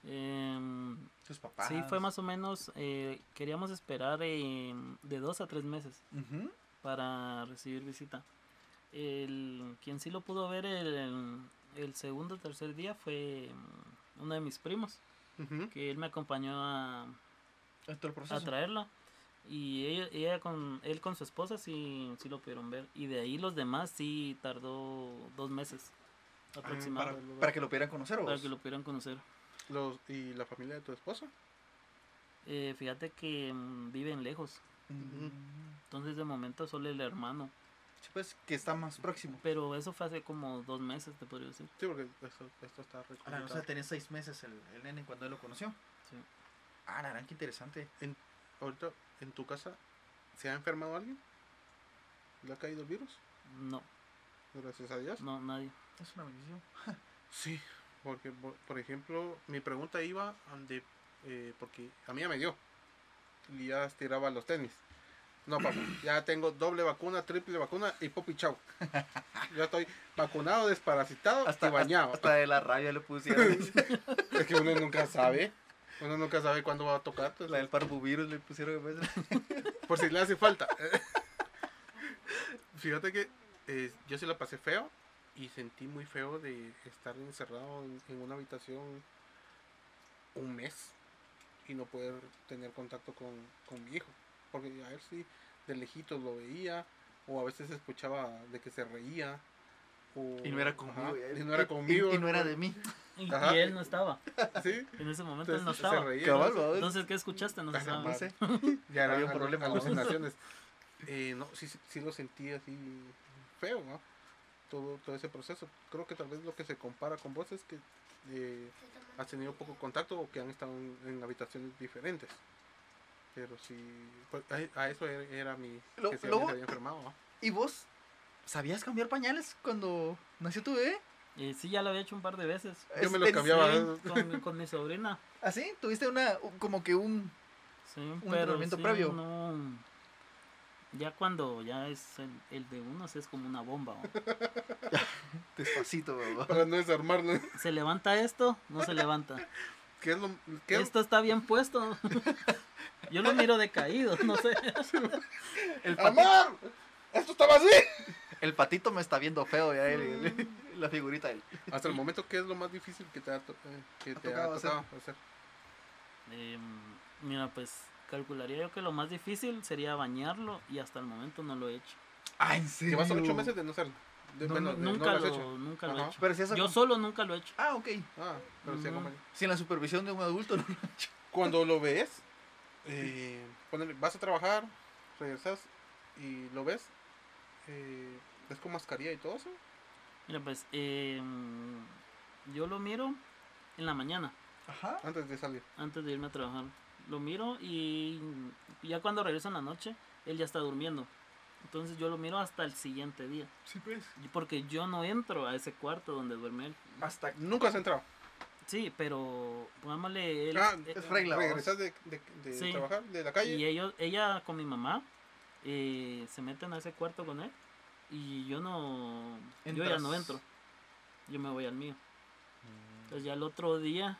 Em, Sus papás. sí, fue más o menos, eh, queríamos esperar em, de dos a tres meses para recibir visita. El, quien sí lo pudo ver el, el segundo o tercer día fue mm, uno de mis primos, que él me acompañó a, a traerla. Y ella, ella con él con su esposa sí, sí lo pudieron ver. Y de ahí los demás sí tardó dos meses para, aproximadamente para que lo pudieran conocer. ¿o para que lo pudieran conocer. Los, ¿Y la familia de tu esposa? Eh, fíjate que mm, viven lejos. Mm. Entonces de momento solo el hermano. Sí, pues que está más próximo. Pero eso fue hace como dos meses, te podría decir. Sí, porque esto, esto está re Ah, o sea, tenía seis meses el, el nene cuando él lo conoció. Sí. Ah, qué interesante. Ahorita, ¿en tu casa se ha enfermado alguien? ¿Le ha caído el virus? No, Gracias a Dios. no, nadie. Es una bendición. Sí, porque, por, por ejemplo, mi pregunta iba de, eh, porque a mí ya me dio. Y ya estiraba los tenis. No, papá, ya tengo doble vacuna, triple vacuna y popi chau. Ya estoy vacunado, desparasitado Hasta, y bañado. hasta de la rabia le pusieron. Es que uno nunca sabe. Uno nunca sabe cuándo va a tocar. pues, la del parvovirus le pusieron. por si le hace falta. Fíjate que eh, yo sí la pasé feo y sentí muy feo de estar encerrado en, en una habitación un mes y no poder tener contacto con, con mi hijo. Porque a ver si de lejitos lo veía o a veces escuchaba de que se reía. O- Y no era conmigo. y no era conmigo. Y, no era de mí. Y, él no estaba. Sí, En ese momento él no se estaba. reía. Cabal, ¿no? ¿va? Entonces, ¿qué escuchaste? No se Ajá. No sé. Ya Había eran un alu- problema, ¿no? alucinaciones. Eh, no, sí, sí, sí lo sentí así feo, ¿no? Todo, todo ese proceso. Creo que tal vez lo que se compara con vos es que eh, has tenido poco contacto o que han estado en, en habitaciones diferentes. Pero sí, pues, a, a eso era, era mi... Lo- que se, se había enfermado, ¿no? ¿Y vos sabías cambiar pañales cuando nació tu bebé? Eh, sí, ya lo había hecho un par de veces. Yo me ¿En los cambiaba. Sí, con, mi- con mi sobrina. ¿Así? ¿Tuviste una, como que un... Sí, ¿Un pero entrenamiento sí, previo? no, ya cuando ya es el, el de uno, sí es como una bomba. ¿o? Despacito, ¿verdad? Para no desarmarlo. Se levanta esto, no se levanta. ¿Qué es lo qué Esto está bien puesto. Yo lo miro decaído, no sé. El, ¡Amar! ¡Esto estaba así! El patito me está viendo feo ya, él, la figurita de él. Hasta el momento, ¿qué es lo más difícil que te ha, to- eh, que Ha te ha tocado hacer. Em, mira, pues calcularía yo que lo más difícil sería bañarlo y hasta el momento no lo he hecho. Ah, ¿en serio? Llevas ocho meses de no hacerlo. De- No, bueno, nunca, lo has lo, hecho. nunca lo he hecho. Pero si has Yo solo nunca lo he hecho. Ah, ok. Ah, pero. Sin la supervisión de un adulto, ¿no? Cuando lo ves, eh, ponele, vas a trabajar, regresas y lo ves, eh, ves con mascarilla y todo eso. Mira, pues em, yo lo miro en la mañana, Ajá. Antes de salir. antes de irme a trabajar. Lo miro y ya cuando regreso en la noche, él ya está durmiendo. Entonces yo lo miro hasta el siguiente día. Sí, pues. Y Porque yo no entro a ese cuarto donde duerme él. Hasta Nunca has entrado. Sí, pero pongámosle él. Ah, eh, es regla. vos. Regresas de, de, de Sí. trabajar, de la calle. y ellos, ella con mi mamá eh, se meten a ese cuarto con él y yo no, yo ya no entro. Yo me voy al mío. Entonces ya el otro día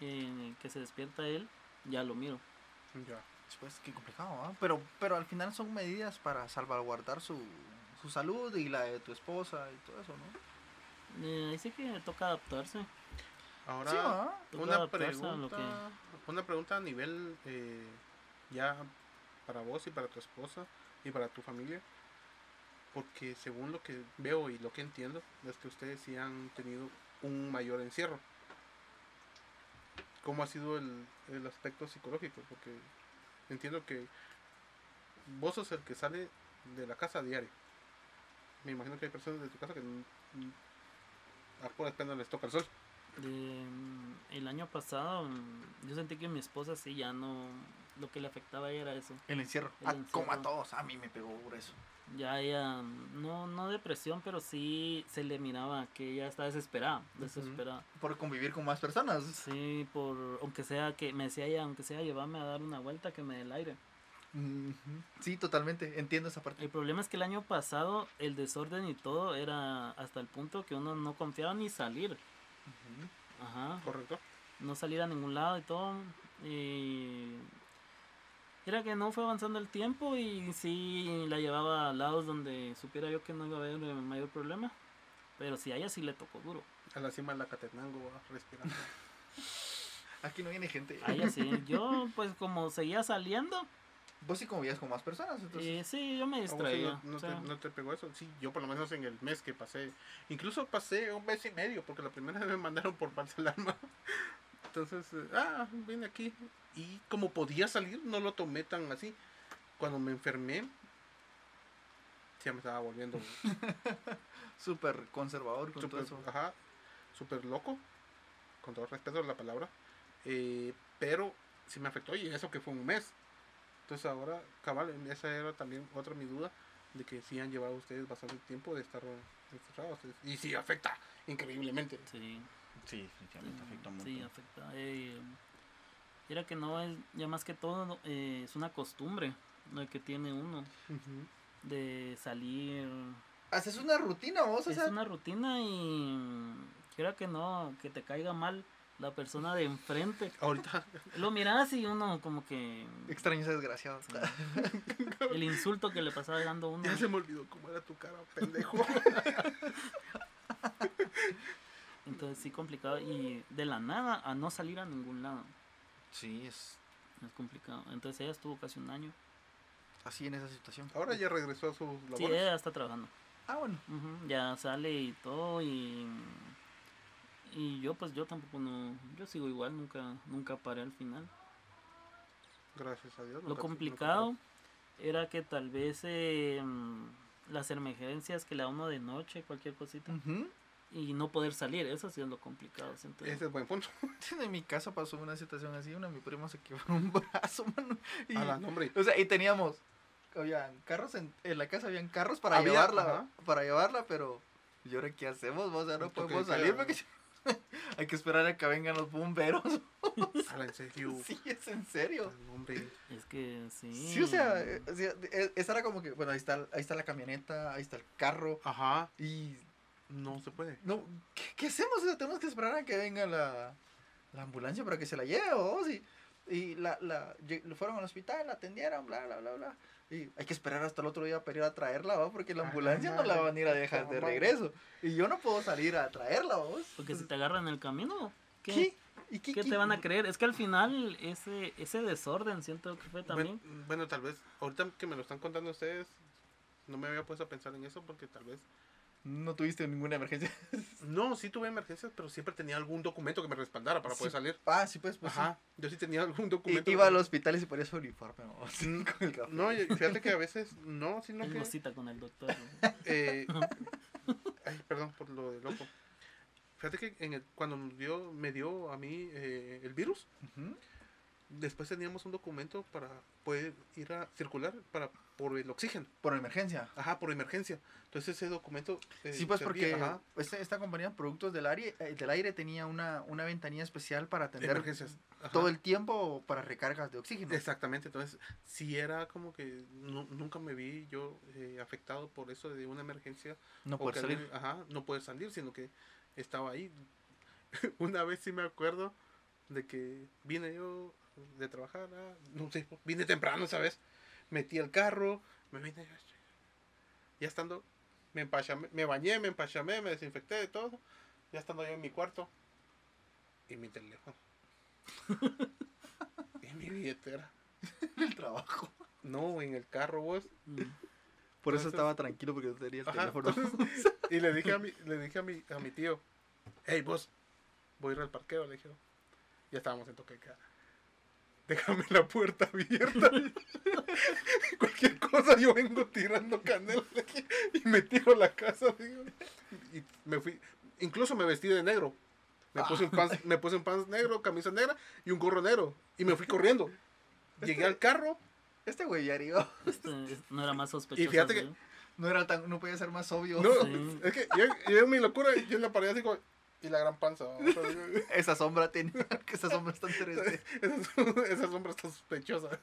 eh, que se despierta él, ya lo miro. Ya. Pues qué complicado, ¿ah? Pero, pero al final son medidas para salvaguardar su, su salud y la de tu esposa y todo eso, ¿no? Eh, ahí sí que toca adaptarse. Ahora, Sí, ¿ah? Una adaptarse a lo pregunta, una pregunta a nivel eh, ya para vos y para tu esposa y para tu familia. Porque según lo que veo y lo que entiendo, es que ustedes sí han tenido un mayor encierro. ¿Cómo ha sido el, el aspecto psicológico? Porque entiendo que vos sos el que sale de la casa a diario. Me imagino que hay personas de tu casa que a puras penas les toca el sol. De, mm, el año pasado yo sentí que mi esposa sí ya no, lo que le afectaba a ella era eso. El encierro. El Ah, como a todos. A mí me pegó grueso. Ya ella, no, no depresión, pero sí se le miraba que ella está desesperada, desesperada. Por convivir con más personas. Sí, por, aunque sea que, me decía ella, aunque sea llevarme a dar una vuelta que me dé el aire. Sí, totalmente. Entiendo esa parte. El problema es que el año pasado el desorden y todo era hasta el punto que uno no confiaba ni salir. Ajá. Correcto. No salir a ningún lado y todo. Y era que no fue avanzando el tiempo y sí la llevaba a lados donde supiera yo que no iba a haber mayor problema. Pero sí, a ella sí le tocó duro. A la cima de la Catenango, respirando. Aquí no viene gente. A ella sí. Yo, pues, como seguía saliendo, Vos sí convivías con más personas, entonces. eh, sí, yo me ¿A vos sí distraía. no o sea, te, no te pegó eso? Sí, yo por lo menos en el mes que pasé. Incluso pasé un mes y medio, porque la primera vez me mandaron por falsa alarma. Entonces, eh, ah, vine aquí. Y como podía salir, no lo tomé tan así. Cuando me enfermé, ya me estaba volviendo Súper conservador con todo súper, eso. ajá, súper loco, con todo respeto a la palabra. Eh, pero sí me afectó y eso que fue un mes. Entonces ahora, cabal, esa era también otra mi duda de que sí han llevado ustedes bastante tiempo de estar encerrados. Y sí afecta increíblemente. sí, Sí, definitivamente afecta un sí, afecta. Eh, era que no es, ya más que todo, eh, es una costumbre lo que tiene uno de salir. Haces una rutina vos, o Es sea. una rutina y quiera que no, que te caiga mal la persona de enfrente. Ahorita, Lo miras y uno como que Extraño ese desgraciado. sí, el insulto que le pasaba dando uno. ya se me olvidó cómo era tu cara, pendejo. Entonces sí complicado y de la nada a no salir a ningún lado. Sí, es Es complicado. Entonces ella estuvo casi un año. así en esa situación. Ahora ya regresó a sus labores. Sí, ella ya está trabajando. Ah, bueno. Ya sale y todo y y yo pues yo tampoco no yo sigo igual nunca nunca paré al final Gracias a Dios. lo complicado era que tal vez eh, las emergencias que le da uno de noche cualquier cosita Ujú. Y no poder salir eso sí es lo complicado siento. Ese es buen punto. En mi casa pasó una situación así, una de mi prima se quebró un brazo, mano. Y, A la nombre. o sea, y teníamos, habían carros en, en la casa, habían carros para Había, llevarla, ajá. para llevarla, pero ¿y ahora qué hacemos? O sea, no toque podemos de salir porque hay que esperar a que vengan los bomberos. A la en serio. Sí, es en serio. A la nombre. es que sí Sí, o sea, eh, o sea, eh, esa era como que, bueno, ahí está, ahí está la camioneta, ahí está el carro, Ajá. y No se puede. no, ¿qué, qué hacemos? Tenemos que esperar a que venga la, la ambulancia para que se la lleve, ¿o? Y, y la, la, fueron al hospital, la atendieron, bla, bla, bla, bla. Y hay que esperar hasta el otro día para ir a traerla, ¿va? Porque la Ah, ambulancia no la van a ir a dejar de regreso. Y yo no puedo salir a traerla, ¿vos? porque si te agarran en el camino ¿qué, ¿Qué? ¿Y qué, ¿Qué qué- te van a creer? Es que al final ese ese desorden siento que fue también Bueno, bueno, tal vez, ahorita que me lo están contando ustedes, no me había puesto a pensar en eso porque tal vez... No tuviste ninguna emergencia. No, sí tuve emergencias, pero siempre tenía algún documento que me respaldara para poder salir. Ah, sí, pues, pues. sí. Ajá, yo sí tenía algún Y, documento. iba al hospital y se ponía su uniforme, ¿vos? Con el café. No, y fíjate que a veces, no, sino tengo que... cita con el doctor eh, ay, perdón por lo de loco. Fíjate que en el- cuando nos dio, me dio a mí eh, el virus, Ujú. Después teníamos un documento para poder ir a circular para por el oxígeno. Por emergencia. Ajá, por emergencia. Entonces ese documento... eh, Sí, pues servía, porque ajá, este- esta compañía productos del aire, eh, del aire tenía una, una ventanilla especial para atender emergencias. Ajá. todo el tiempo para recargas de oxígeno. Exactamente, entonces sí era como que nu- nunca me vi yo eh, afectado por eso de una emergencia. No poder salir. alguien- Ajá, no poder salir, sino que estaba ahí. una vez sí me acuerdo de que vine yo de trabajar, ah, no sé, vine temprano, ¿sabes? Metí el carro, me vine, ya estando, me empachamé, me bañé, me empachamé, me desinfecté de todo, ya estando yo en mi cuarto, y mi teléfono. y mi billetera. el trabajo. No, en el carro vos. Mm. Por eso Entonces- estaba tranquilo porque no tenía el Ajá, teléfono. entonces, y le dije a mi, le dije a mi, a mi tío, hey vos, voy a ir al parqueo, le dije. Ya estábamos en toque de queda. Déjame la puerta abierta. Cualquier cosa yo vengo tirando canela dije, y me tiro a la casa. digo. Y me fui, incluso me vestí de negro. Me puse, un pants, me puse un pants negro, camisa negra y un gorro negro. Y me fui corriendo. Llegué al carro Este güey ya arriba. Este, no era más sospechoso. fíjate que- ¿sí? No era tan, no podía ser más obvio. No, Sí. es que yo, yo en mi locura, yo en la pared así como, y la gran panza. Esa sombra tenía, que esa sombra está interesante. esa, esa sombra está sospechosa.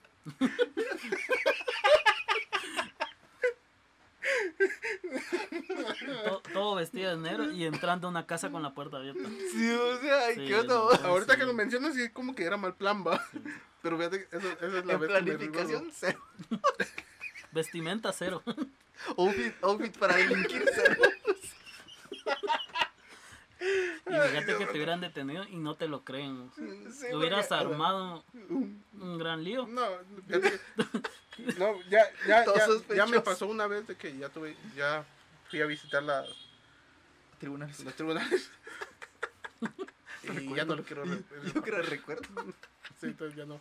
todo, todo vestido de negro y entrando a una casa con la puerta abierta. Sí, o sea, Sí, ¿qué vos? Ahorita sí. que lo mencionas, sí, como que era mal plan, va. Pero fíjate, que eso, esa es la planificación cero. Vestimenta cero. Outfit, outfit para delinquir cero. Y fíjate que te hubieran detenido y no te lo creen. Sí, Te hubieras porque- armado un gran lío. No, fíjate que- no, ya, ya, ya, ya me pasó una vez de que ya tuve, ya fui a visitar la, Tribunales. los tribunales. y ya no lo quiero re- Yo creo que recuerdo. Sí, entonces ya no.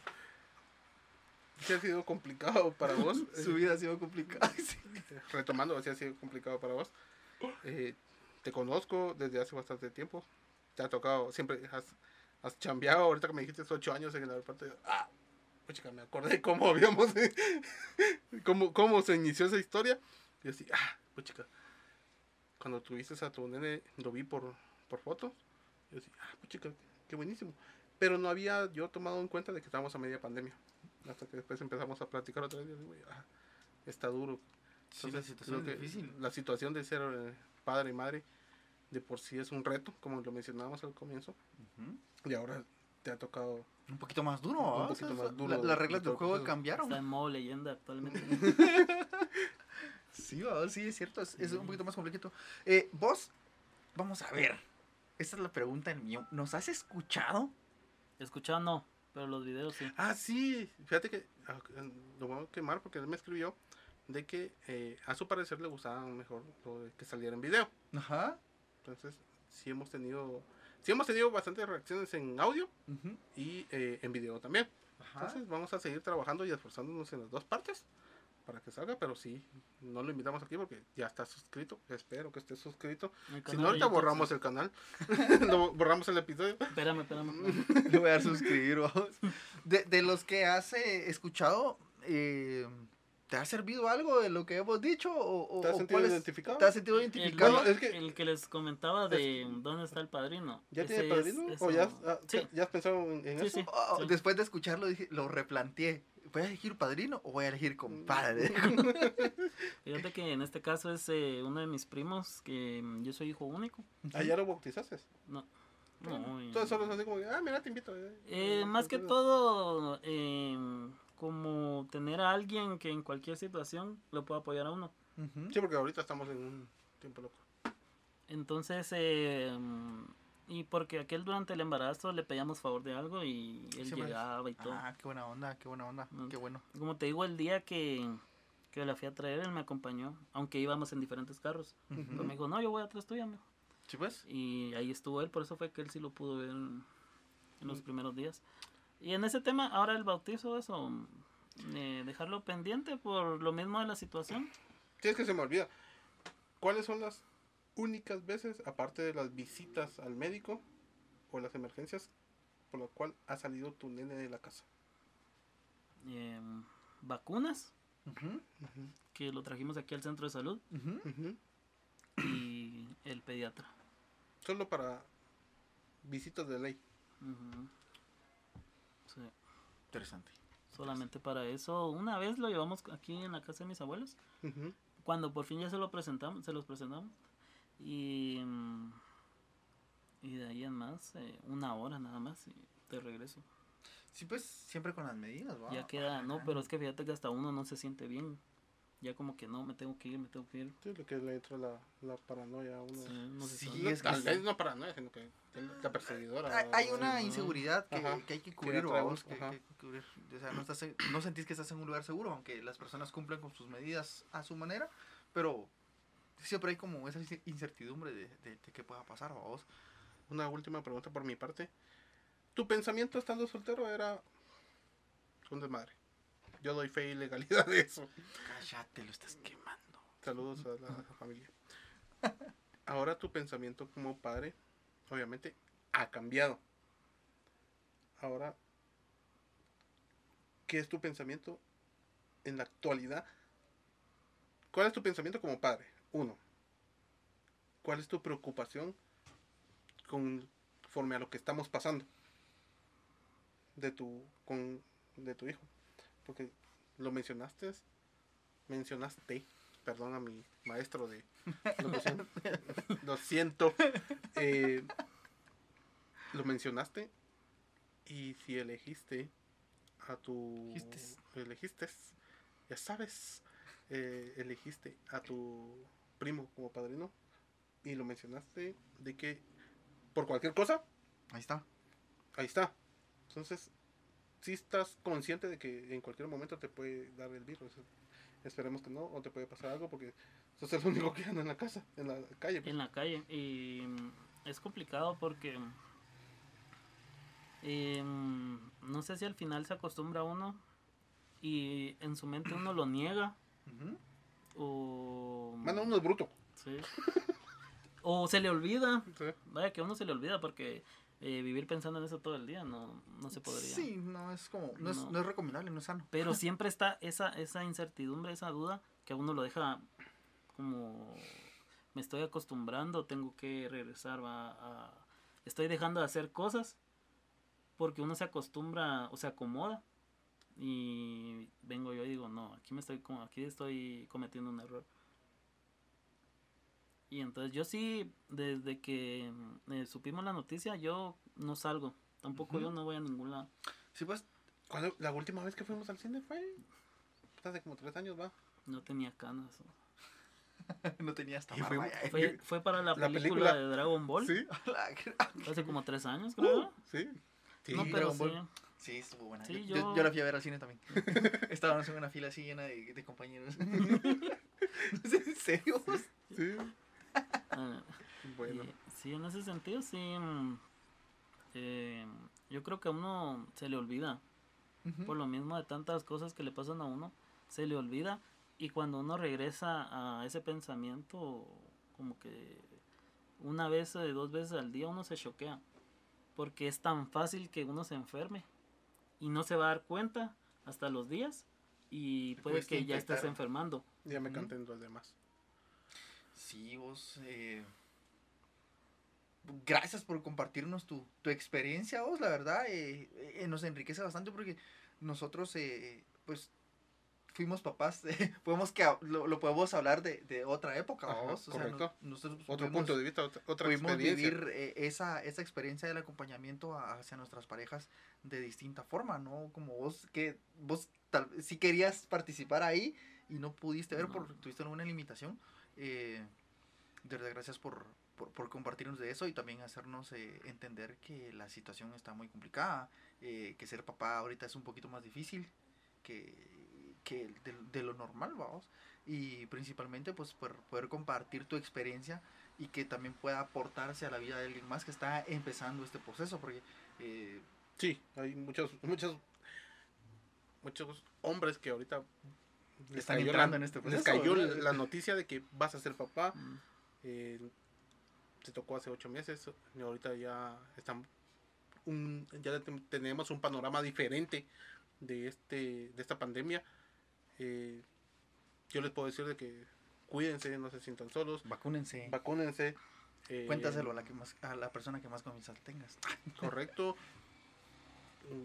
Sí ha sido complicado para vos. Su eh, vida ha sido complicada. sí. retomando, sí ha sido complicado para vos. Eh, te conozco desde hace bastante tiempo. Te ha tocado, siempre has, has chambeado. Ahorita que me dijiste ocho años en el aeropuerto, ah, pues chica, me acordé cómo habíamos, cómo, cómo se inició esa historia. Y así, ah, pues chica, cuando tuviste a tu nene, lo vi por, por fotos. Y así, ah, pues chica, qué buenísimo. Pero no había yo tomado en cuenta de que estábamos a media pandemia. Hasta que después empezamos a platicar otra vez. Y digo, ah, está duro. Sí, la situación es difícil. La situación de ser eh, padre y madre de por sí es un reto, como lo mencionábamos al comienzo. Ujú. Y ahora te ha tocado. Un poquito más duro, Un ¿va? poquito O sea, más duro las reglas del el juego proceso. cambiaron. Está en modo leyenda actualmente. Sí, sí, es cierto. Es, es un poquito más complicado. Eh, vos, vamos a ver. Esta es la pregunta en mío. ¿Nos has escuchado? Escuchado no, pero los videos sí. Ah, sí, fíjate que ah, lo voy a quemar porque él me escribió de que eh, a su parecer le gustaba mejor lo de que saliera en video. Ajá. Entonces, sí hemos tenido. Sí hemos tenido bastantes reacciones en audio y eh, en video también. Ajá. Entonces vamos a seguir trabajando y esforzándonos en las dos partes para que salga, pero sí, no lo invitamos aquí porque ya está suscrito, espero que esté suscrito. Si no, ahorita borramos el canal, lo borramos el episodio. Espérame, espérame. espérame. Le voy a dar suscribir, vamos. De, de los que has eh, escuchado, eh, ¿te ha servido algo de lo que hemos dicho? ¿O, o- ¿Te has sentido cuál es- identificado? ¿Te has sentido El, identificado? Bueno, es que- el que les comentaba de dónde está el padrino. ¿Ya ese tiene padrino? ¿O ya, ah, Sí, ya has pensado en, en Sí, eso? sí. Oh, Después de escucharlo, dije, lo replanteé. ¿Voy a elegir padrino o voy a elegir compadre? Fíjate que en este caso es eh, uno de mis primos, que mm, yo soy hijo único. Ah, ya lo bautizaste. No. no Entonces solo es así como, que, ah, mira, te invito. eh. Eh, más que todo, eh, como tener a alguien que en cualquier situación lo pueda apoyar a uno. Ujú. Sí, porque ahorita estamos en un tiempo loco. Entonces, eh, y porque aquel durante el embarazo le pedíamos favor de algo y él Siempre- llegaba y todo. Ah, qué buena onda, qué buena onda, qué bueno. Como te digo, el día que, que la fui a traer, él me acompañó, aunque íbamos en diferentes carros. Ujú. Pero me dijo, no, yo voy atrás tuya, mijo". ¿Sí pues? Y ahí estuvo él, por eso fue que él sí lo pudo ver en, en los primeros días. Y en ese tema, ahora el bautizo, eso, eh, dejarlo pendiente por lo mismo de la situación. Sí, es que se me olvida. ¿Cuáles son las únicas veces, aparte de las visitas al médico o las emergencias, por la cual ha salido tu nene de la casa? Eh, vacunas, que lo trajimos aquí al centro de salud, y el pediatra. Solo para visitas de ley. Interesante. solamente para eso. Una vez lo llevamos aquí en la casa de mis abuelos. Cuando por fin ya se lo presentamos, se los presentamos y y de ahí en más eh, una hora nada más y de regreso. Sí, pues siempre con las medidas, ¿va? ya queda, no, pero es que fíjate que hasta uno no se siente bien. Ya como que no, me tengo que ir, me tengo que ir. Sí, lo que le entra la, la paranoia a uno. Sí, no se Sí. No, es tal vez no paranoia, sino que la perseguidora. Hay, hay una inseguridad que, que hay que cubrir, que, ajá. que que cubrir. O sea, no, estás en- no sentís que estás en un lugar seguro, aunque las personas cumplen con sus medidas a su manera, pero siempre hay como esa ince- incertidumbre de, de, de qué pueda pasar, vamos. Una última pregunta por mi parte. ¿Tu pensamiento estando soltero era un desmadre? Yo doy fe y legalidad de eso. Cállate, lo estás quemando. Saludos a la familia. Ahora tu pensamiento como padre, obviamente, ha cambiado. Ahora, ¿qué es tu pensamiento en la actualidad? ¿Cuál es tu pensamiento como padre? Uno. ¿Cuál es tu preocupación conforme a lo que estamos pasando de tu, con, de tu hijo? Porque lo mencionaste, mencionaste, perdón a mi maestro de Locución. Lo siento. Eh, lo mencionaste. Y si elegiste a tu. Elegiste. Elegiste. Ya sabes. eh, elegiste a tu primo como padrino. Y lo mencionaste de que por cualquier cosa, Ahí está. ahí está. Entonces, si estás consciente de que en cualquier momento te puede dar el virus. Esperemos que no, o te puede pasar algo porque sos el único que anda en la casa, en la calle. pues. en la calle y mm, es complicado porque em, no sé si al final se acostumbra uno y en su mente uno lo niega Ujú. o Mano, uno es bruto. sí. o se le olvida Sí. vaya que a uno se le olvida porque eh, vivir pensando en eso todo el día no, no se podría Sí, no es como, no, Es, No. es recomendable, no es sano. pero siempre está esa esa incertidumbre esa duda que a uno lo deja como me estoy acostumbrando tengo que regresar va, a estoy dejando de hacer cosas porque uno se acostumbra o se acomoda y vengo yo y digo no aquí me estoy como aquí estoy cometiendo un error y entonces yo sí desde que eh, supimos la noticia yo no salgo tampoco yo no voy a ningún lado Sí, pues, ¿Cuándo- la última vez que fuimos al cine fue hace como tres años, va. no tenía canas no tenía hasta ya. fue, fue para la, La película, película. de Dragon Ball Sí, hace como tres años creo sí. Sí, no pero Dragon sí Ball. Sí, estuvo buena. Sí, yo, yo- yo- yo la fui a ver al cine también. Estábamos en una fila así llena de, de compañeros. ¿En serio? Sí, Ah, bueno. y sí, en ese sentido, sí. mm, eh, yo creo que a uno se le olvida. Por lo mismo de tantas cosas que le pasan a uno, se le olvida. Y cuando uno regresa a ese pensamiento, como que una vez o dos veces al día uno se choquea. Porque es tan fácil que uno se enferme. Y no se va a dar cuenta hasta los días. Y puede que ya estés enfermando. Ya me Ujú. canté en los demás. Sí, vos. eh, gracias por compartirnos tu, tu experiencia, vos. La verdad, eh, eh, nos enriquece bastante porque nosotros, eh, pues, fuimos papás. podemos que lo, lo podemos hablar de, de otra época, Ajá, vos. O sea, correcto. no- nosotros Otro pudimos- punto de vista, otra, otra pudimos experiencia. vivir eh, esa, esa experiencia del acompañamiento a- hacia nuestras parejas de distinta forma, ¿no? Como vos que vos tal si querías participar ahí y no pudiste ver No. porque tuviste alguna limitación. Eh, de verdad, gracias por, por, por compartirnos de eso y también hacernos eh, entender que la situación está muy complicada, eh, que ser papá ahorita es un poquito más difícil que, que de, de lo normal, vamos. Y principalmente pues poder, poder compartir tu experiencia y que también pueda aportarse a la vida de alguien más que está empezando este proceso, porque eh, Sí, hay muchos, muchos, muchos hombres que ahorita les Están cayó entrando la, en este les proceso, cayó ¿verdad? la noticia de que vas a ser papá. Mm. eh, se tocó hace ocho meses y ahorita ya están un, ya te- tenemos un panorama diferente de este de esta pandemia. Eh, yo les puedo decir de que cuídense, no se sientan solos, vacúnense, vacúnense. eh, cuéntaselo a la, que más, a la persona que más confianza tengas. correcto. Mm,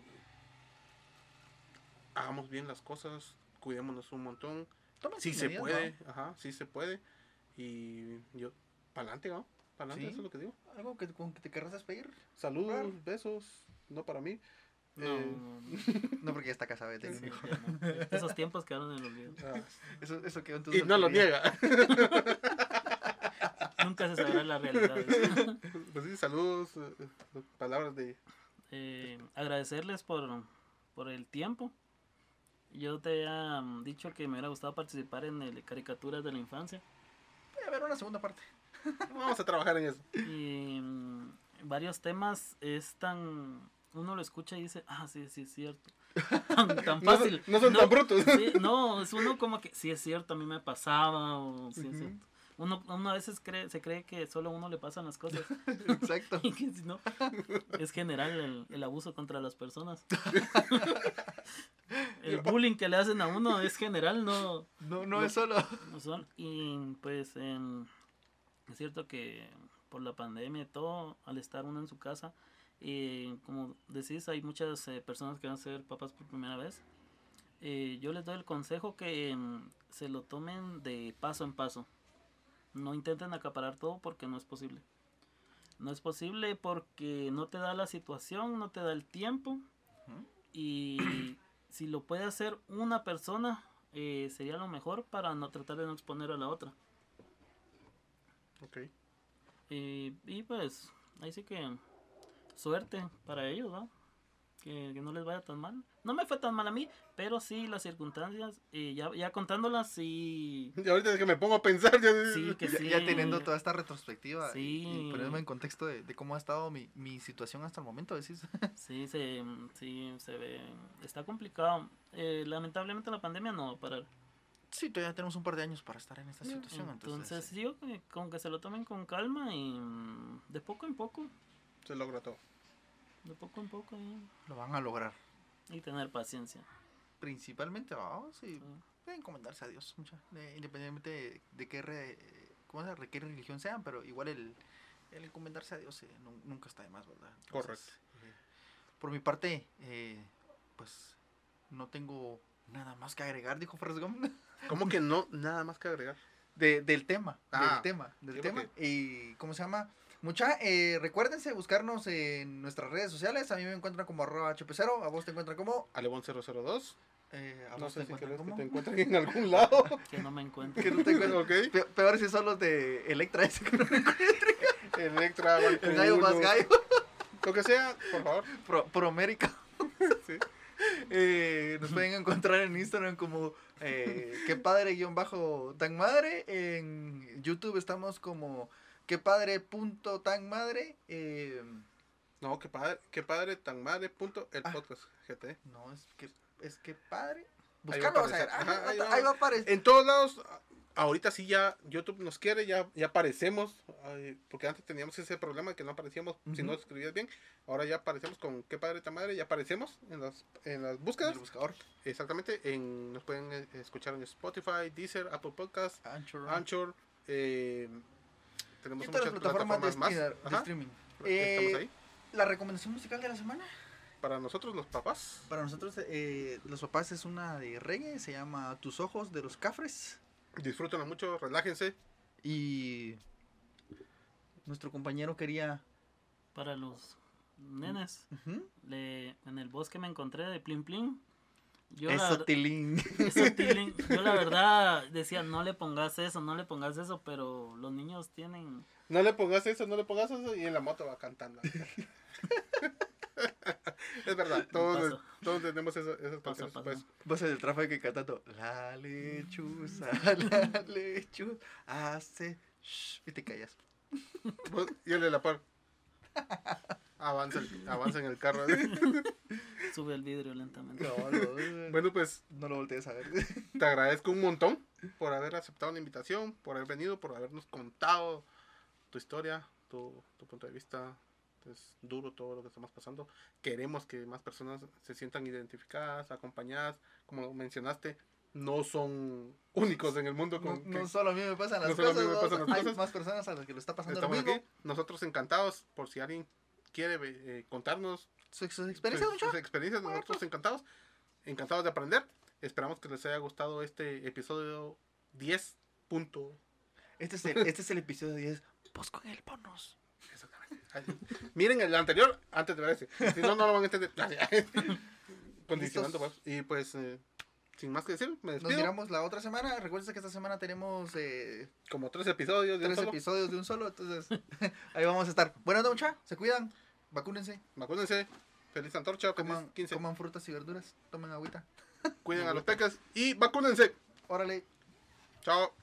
Hagamos bien las cosas, cuidémonos un montón. Tomen Sí se puede, ¿no? ajá, sí se puede. Y yo, pa'lante, ¿no? Pa'lante, Sí. eso es lo que digo. Algo que, con que te querrás despedir. Saludos, Claro. besos, no para mí. No, Eh, no, no. No porque ya está Sí, no. Esos tiempos quedaron en el olvido. ah, Eso, eso quedó en tu y no lo niega. Nunca se sabrá la realidad. pues sí, saludos, eh, palabras de... Eh, agradecerles por, por el tiempo. Yo te había mm, dicho que me hubiera gustado participar en el Caricaturas de la Infancia. Voy a ver una segunda parte. Vamos a trabajar en eso. Y mm, varios temas es tan... Uno lo escucha y dice, ah, sí, sí, es cierto. Tan, tan No son- fácil. no son tan brutos. sí, no, es uno como que, sí, es cierto, a mí me pasaba, o sí, es Ujú. cierto. Uno, uno a veces cree, se cree que solo a uno le pasan las cosas. Exacto. Y que si no, es general el, el abuso contra las personas. El bullying que le hacen a uno es general, no, No, no es solo. no son. Y pues es cierto que por la pandemia y todo, al estar uno en su casa, eh, como decís, hay muchas eh, personas que van a ser papás por primera vez. Eh, yo les doy el consejo que em, se lo tomen de paso en paso. no intenten acaparar todo porque no es posible. No es posible porque no te da la situación, no te da el tiempo. Y si lo puede hacer una persona, eh, sería lo mejor para no tratar de no exponer a la otra. Ok. Y, y pues, ahí sí que suerte para ellos, ¿no? Que, que no les vaya tan mal. No me fue tan mal a mí, pero sí las circunstancias, eh, ya, ya contándolas, sí. Y ahorita es que me pongo a pensar, ya, Sí, que Ya, sí. ya teniendo toda esta retrospectiva y- y, Sí. poniéndome en contexto de, de cómo ha estado mi, mi situación hasta el momento, decís. Sí, se, sí, se ve. Está complicado. Eh, lamentablemente la pandemia no va a parar. sí, todavía tenemos un par de años para estar en esta situación. Entonces, Entonces, digo que con que se lo tomen con calma y mm, de poco en poco, Se logra todo. De poco en poco y, lo van a lograr. y tener paciencia. Principalmente, vamos, y Sí. pueden encomendarse a Dios, mucha, de- independientemente de, de qué, re- ¿cómo se qué religión sean, pero igual el, el encomendarse a Dios eh, nu- nunca está de más, ¿verdad? Correcto. eh, por mi parte, eh, pues no tengo nada más que agregar, dijo Gump. ¿Cómo que no? Nada más que agregar. de, del tema, Ah, del tema, del tema. Y, ¿cómo se llama? Mucha, eh, recuérdense buscarnos en nuestras redes sociales. A mí me encuentran como arroba hp0, a vos te encuentran como... Alebón 002. eh, a No vos sé te si encuentran querés que como... te encuentren en algún lado. Que no me encuentre. Que no te encuentren. ok. Pe- Peor si son los de Electra ese que no me encuentran. Electra, El gallo más gallo. Lo que sea, por favor. Pro, Promérica. Sí. Eh, nos pueden encontrar en Instagram como eh, qué padre guion bajo tan madre. En YouTube estamos como qué padre punto tan madre. Eh, No, qué padre, qué padre, tan madre, punto, el Ah. podcast GT. no, es que es que padre. Ahí va a Buscalo. Ah, Ajá, ahí ahí, va. a aparecer. En todos lados, ahorita sí ya YouTube nos quiere, ya, ya aparecemos, porque antes teníamos ese problema que no aparecíamos si no escribías bien. Ahora ya aparecemos con qué padre, tan madre, ya aparecemos en las, en las En búsquedas. el buscador. Exactamente, en, nos pueden eh, escuchar en Spotify, Deezer, Apple Podcast, Anchor. Anchor. eh, tenemos todas las muchas plataformas, de, más. streaming- de Eh, ahí. La recomendación musical de la semana. Para nosotros los papás, Para nosotros, eh, los papás, es una de reggae. Se llama Tus Ojos de los Cafres. disfrútenlo mucho, relájense. Y nuestro compañero quería. Para los nenes, le, en el bosque me encontré de Plin Plin. Yo Eso, Tilín. eso, Tilín, yo la verdad decía, no le pongas eso, no le pongas eso, pero los niños tienen... No le pongas eso, no le pongas eso y en la moto va cantando. es verdad, todos, todos tenemos eso- esas Paso, canciones. paso. Pues, Vas en el tráfico y cantando. La lechuza, la lechuza. Hace. shh", y te callas. vos- y el de la par. Avanza, el- avanza en el carro. Sube el vidrio lentamente. No, no, bueno, pues no lo voltees a ver. te agradezco un montón por haber aceptado la invitación, por haber venido, por habernos contado tu historia, tu, tu punto de vista. Es duro todo lo que estamos pasando. Queremos que más personas se sientan identificadas, acompañadas. Como mencionaste, no son únicos en el mundo. No, Con no que solo a mí me pasan las No cosas. me pasan ¿no? las Hay cosas. más personas a las que lo está pasando lo estamos mismo. aquí. Nosotros encantados por si alguien quiere eh, contarnos Sus, sus experiencias, sus, mucho. sus experiencias. Bueno, Nosotros pues. encantados. Encantados de aprender. Esperamos que les haya gustado este episodio 10. Punto. Este es el, este es el episodio 10. Pues con el bonus. Miren el anterior antes de ver ese. Si no, no lo van a entender. Condicionando, pues. Y pues, eh, sin más que decir, me Nos despido. miramos la otra semana. Recuerden que esta semana tenemos eh, Como tres episodios de un tres solo. episodios de un solo. Entonces, ahí vamos a estar. Buenas noches. Se cuidan. Vacúnense. Vacúnense. Feliz antorcha. Feliz Coman, 15. coman frutas y verduras. Tomen agüita. Cuiden a los pecas. Y vacúnense. Órale. Chao.